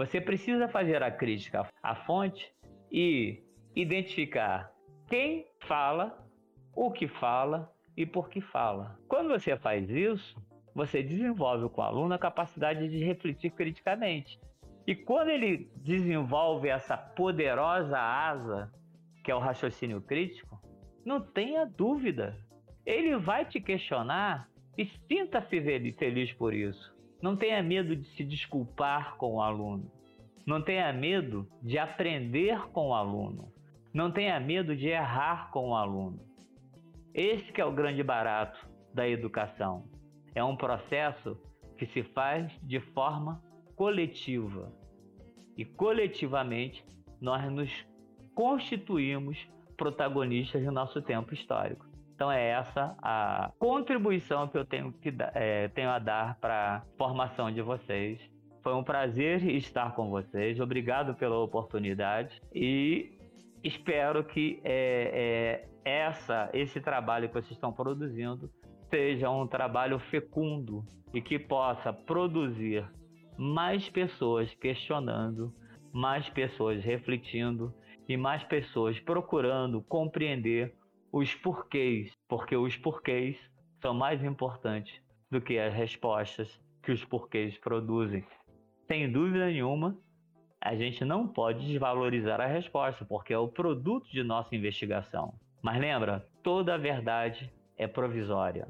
Você precisa fazer a crítica à fonte e identificar quem fala, o que fala e por que fala. Quando você faz isso, você desenvolve com o aluno a capacidade de refletir criticamente. E quando ele desenvolve essa poderosa asa, que é o raciocínio crítico, não tenha dúvida, ele vai te questionar e sinta-se feliz por isso. Não tenha medo de se desculpar com o aluno. Não tenha medo de aprender com o aluno. Não tenha medo de errar com o aluno. Esse que é o grande barato da educação. É um processo que se faz de forma coletiva. E coletivamente nós nos constituímos protagonistas do nosso tempo histórico. Então é essa a contribuição que eu tenho, que, é, tenho a dar para a formação de vocês. Foi um prazer estar com vocês. Obrigado pela oportunidade e espero que é, é, essa, esse trabalho que vocês estão produzindo seja um trabalho fecundo e que possa produzir mais pessoas questionando, mais pessoas refletindo e mais pessoas procurando compreender os porquês, porque os porquês são mais importantes do que as respostas que os porquês produzem. Sem dúvida nenhuma, a gente não pode desvalorizar a resposta, porque é o produto de nossa investigação. Mas lembra, toda a verdade é provisória.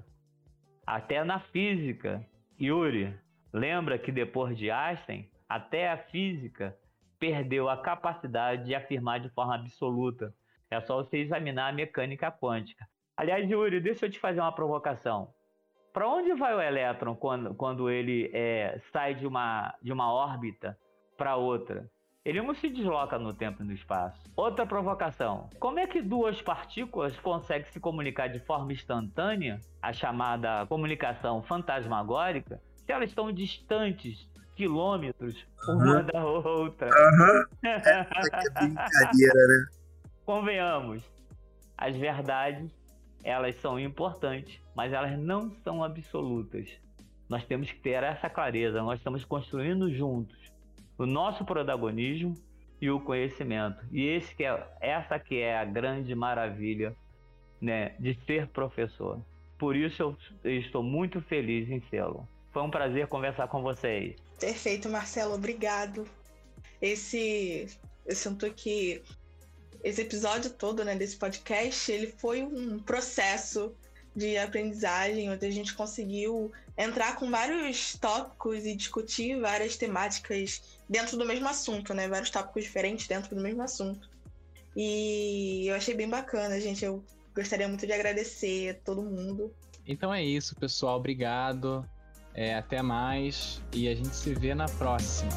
Até na física, Yuri, lembra que depois de Einstein, até a física perdeu a capacidade de afirmar de forma absoluta. É só você examinar a mecânica quântica. Aliás, Yuri, deixa eu te fazer uma provocação. Para onde vai o elétron quando, quando ele é, sai de uma, de uma órbita para outra? Ele não se desloca no tempo e no espaço. Outra provocação: como é que duas partículas conseguem se comunicar de forma instantânea, a chamada comunicação fantasmagórica, se elas estão distantes quilômetros uma da outra? Aham. É brincadeira, né? Convenhamos, as verdades elas são importantes, mas elas não são absolutas. Nós temos que ter essa clareza. Nós estamos construindo juntos o nosso protagonismo e o conhecimento. E esse que é, essa que é a grande maravilha né, de ser professor. Por isso eu, estou muito feliz em sê-lo. Foi um prazer conversar com vocês. Perfeito, Marcelo, obrigado. Esse eu sinto que esse episódio todo, né, desse podcast, ele foi um processo de aprendizagem, onde a gente conseguiu entrar com vários tópicos e discutir várias temáticas dentro do mesmo assunto, né? Vários tópicos diferentes dentro do mesmo assunto. E eu achei bem bacana, gente. Eu gostaria muito de agradecer a todo mundo. Então é isso, pessoal. Obrigado. É, até mais. E a gente se vê na próxima.